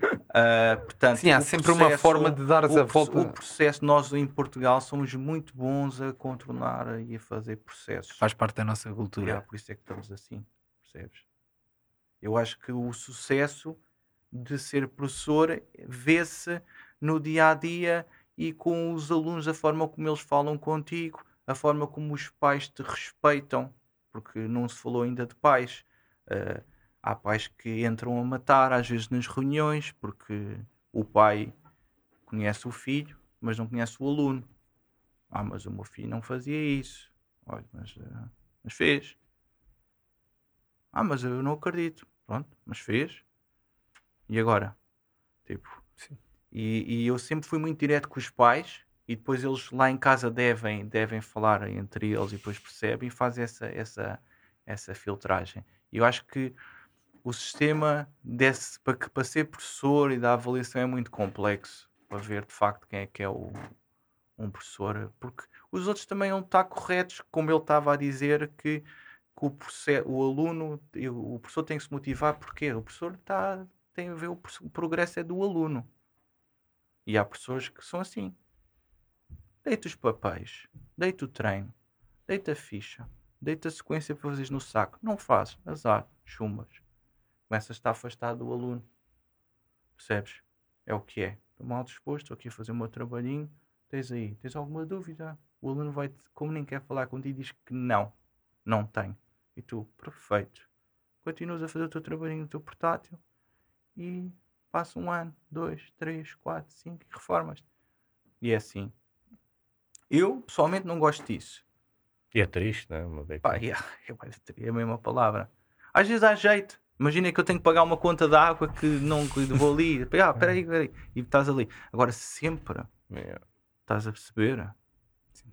Uh, portanto, Sim, há sempre processo, uma forma de dar a volta. O processo, nós em Portugal somos muito bons a contornar e a fazer processos. Faz parte da nossa cultura. É, por isso é que estamos assim, percebes? Eu acho que o sucesso de ser professor vê-se no dia a dia e com os alunos, a forma como eles falam contigo, a forma como os pais te respeitam, porque não se falou ainda de pais. Uh, há pais que entram a matar, às vezes nas reuniões, porque o pai conhece o filho, mas não conhece o aluno. Ah, mas o meu filho não fazia isso. Olha, mas, uh, mas fez. Ah, mas eu não acredito. Pronto, mas fez. E agora? Tipo. E, e, eu sempre fui muito direto com os pais e depois eles lá em casa devem, devem falar entre eles e depois percebem e fazem essa, essa, essa filtragem. E eu acho que o sistema desse, para, que, para ser professor e da avaliação é muito complexo para ver de facto quem é que é o, um professor, porque os outros também não estão corretos, como ele estava a dizer que, que o, o aluno, o professor tem que se motivar, porque o professor está, tem a ver, o, progresso é do aluno. E há pessoas que são assim. Deita os papéis, deita o treino, deita a ficha, deita a sequência para fazeres no saco. Não fazes, azar, chumbas. Começas a estar afastado do aluno. Percebes? É o que é. Estou mal disposto, estou aqui a fazer o meu trabalhinho. Tens aí, tens alguma dúvida? O aluno vai, como nem quer falar contigo, diz que não, não tem. E tu, perfeito. Continuas a fazer o teu trabalhinho no teu portátil e passa um ano, dois, três, quatro, cinco e reformas. E é assim. Eu pessoalmente não gosto disso. E é triste, não é? Uma vez Pá, é, é a mesma palavra. Às vezes há jeito. Imagina que eu tenho que pagar uma conta de água que não que vou ali. Ah, peraí, peraí. E estás ali. Agora, sempre yeah. estás a perceber? Sim.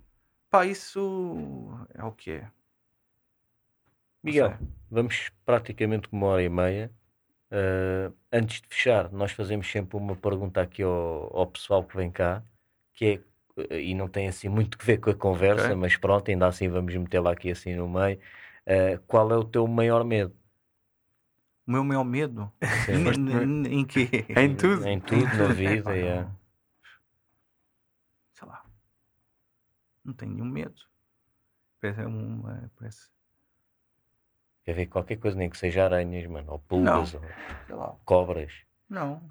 Pá, isso é o que é. Miguel, vamos praticamente uma hora e meia. Uh, antes de fechar, nós fazemos sempre uma pergunta aqui ao, ao pessoal que vem cá, que é, e não tem assim muito que ver com a conversa, okay. mas pronto, ainda assim vamos metê-la aqui assim no meio. Uh, qual é o teu maior medo? O meu maior medo? em, em que? Em tudo. Em tudo na vida, é. Sei lá. Não tenho nenhum medo. Parece uma. Parece... Quer ver qualquer coisa, nem que seja aranhas, mano, ou pulgas, ou cobras. Não.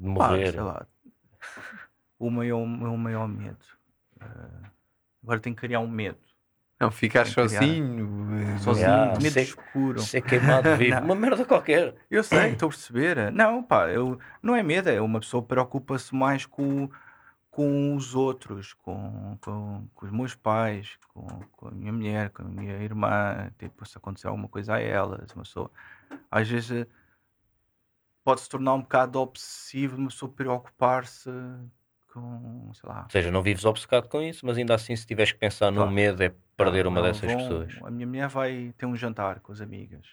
De morrer. Ah, sei lá. O maior, o meu maior medo. Uh, agora tenho que criar um medo. Não, ficar sozinho, eh, sozinho, yeah, medo ser, escuro. Ser queimado vivo, uma merda qualquer. Eu sei, estou a perceber. Não, pá, eu, não é medo, é uma pessoa preocupa-se mais com, com os outros, com, com, com os meus pais, com, com, a minha mulher, com a minha irmã. Tipo, se acontecer alguma coisa a elas, uma pessoa. Às vezes pode se tornar um bocado obsessivo, uma pessoa preocupar-se com, sei lá. Ou seja, não vives obcecado com isso, mas ainda assim, se tiveres que pensar no medo, é perder uma dessas vão, pessoas. A minha mulher vai ter um jantar com as amigas.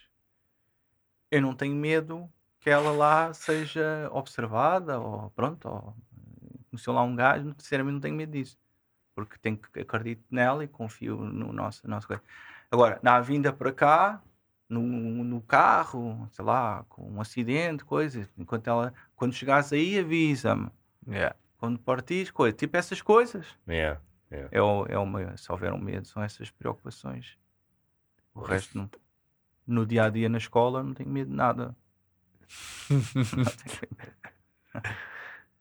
Eu não tenho medo que ela lá seja observada, ou pronto, ou conheceu lá um gajo, sinceramente não tenho medo disso. Porque tenho que acredito nela e confio no nosso, nosso coisa. Agora, na vinda para cá, no, no carro, sei lá, com um acidente, coisas, enquanto ela, quando chegares aí, avisa-me. Yeah quando partires, coisa, tipo essas coisas. Yeah, yeah. É, é uma, se houver um medo, são essas preocupações. O resto, não, no dia a dia na escola, não tenho medo de nada.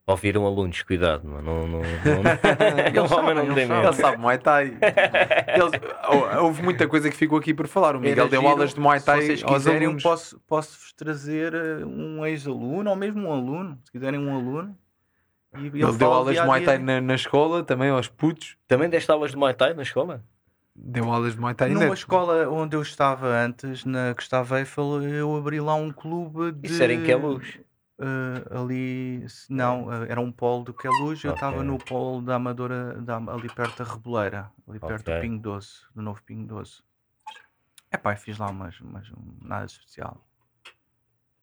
Ouviram alunos, cuidado, não, não, não, ele, sabe, não ele, sabe. ele sabe Muay Thai. Eles, houve muita coisa que ficou aqui por falar. O Miguel Era deu giro, aulas de Muay Thai se vocês quiserem, Posso, posso-vos trazer eh, um ex-aluno ou mesmo um aluno. Se quiserem um aluno, e ele, ele deu aulas de Muay Thai na, na, escola, também aos putos. Também deste aulas de Muay Thai na escola? Deu aulas de Muay Thai Numa escola onde eu estava antes, na Gustavo Eiffel, eu abri lá um clube de. Isso era em que luz? Uh, ali, não, uh, era um polo do Queluz, okay. eu estava no polo da Amadora, da, ali perto da Reboleira, ali perto okay. do Pingo Doce, do novo Pingo Doce. É pá, fiz lá umas, umas nada especial.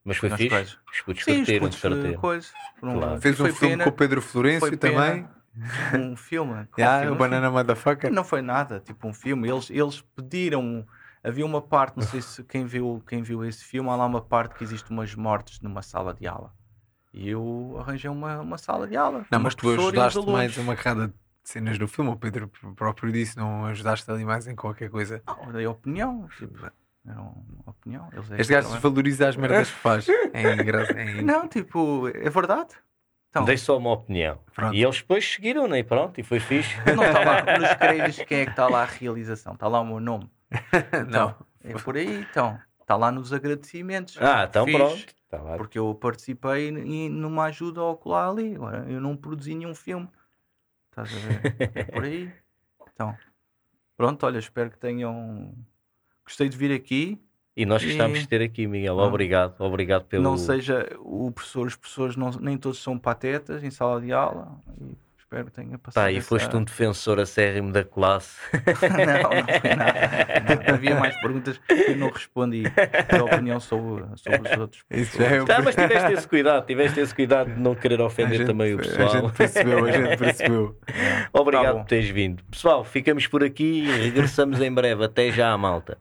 Mas foi fixe? Coisas. Escutos Sim, escutos coisa. Claro. Fez um filme pena, com o Pedro Florencio também. Um filme. yeah, o Banana Motherfucker. Não foi nada, tipo um filme. Eles, eles pediram havia uma parte, não sei se quem viu, quem viu esse filme, há lá uma parte que existe umas mortes numa sala de aula. E eu arranjei uma, uma sala de aula. Não, mas tu ajudaste mais uma carrada de cenas do filme, o Pedro próprio disse, não ajudaste ali mais em qualquer coisa. Não, dei opinião, tipo, era uma opinião. Eles é este gajo valoriza as merdas que faz. É É... Não, tipo, é verdade. Então, Dei só uma opinião. Pronto. E eles depois seguiram, né? e pronto, e foi fixe. Não está lá nos créditos quem é que está lá a realização, está lá o meu nome. Então, é por aí, então. Está lá nos agradecimentos. Ah, então Fiz, pronto. Tá porque eu participei e numa ajuda ocular ali. Agora, eu não produzi nenhum filme. Estás a ver? É por aí. Então, pronto, olha, espero que tenham. Gostei de vir aqui. E nós gostamos de ter aqui, Miguel. Não, obrigado, obrigado pelo. Não seja o professor, os professores não, nem todos são patetas em sala de aula. E espero que tenha passado. Tá, e foste um defensor acérrimo da classe. não, não foi nada. Não, havia mais perguntas que eu não respondi a opinião sobre, sobre os outros. Isso é tá, mas tiveste esse cuidado, tiveste esse cuidado de não querer ofender também o pessoal. A gente percebeu, a gente percebeu. Obrigado tá por teres vindo. Pessoal, ficamos por aqui e regressamos em breve. Até já, malta.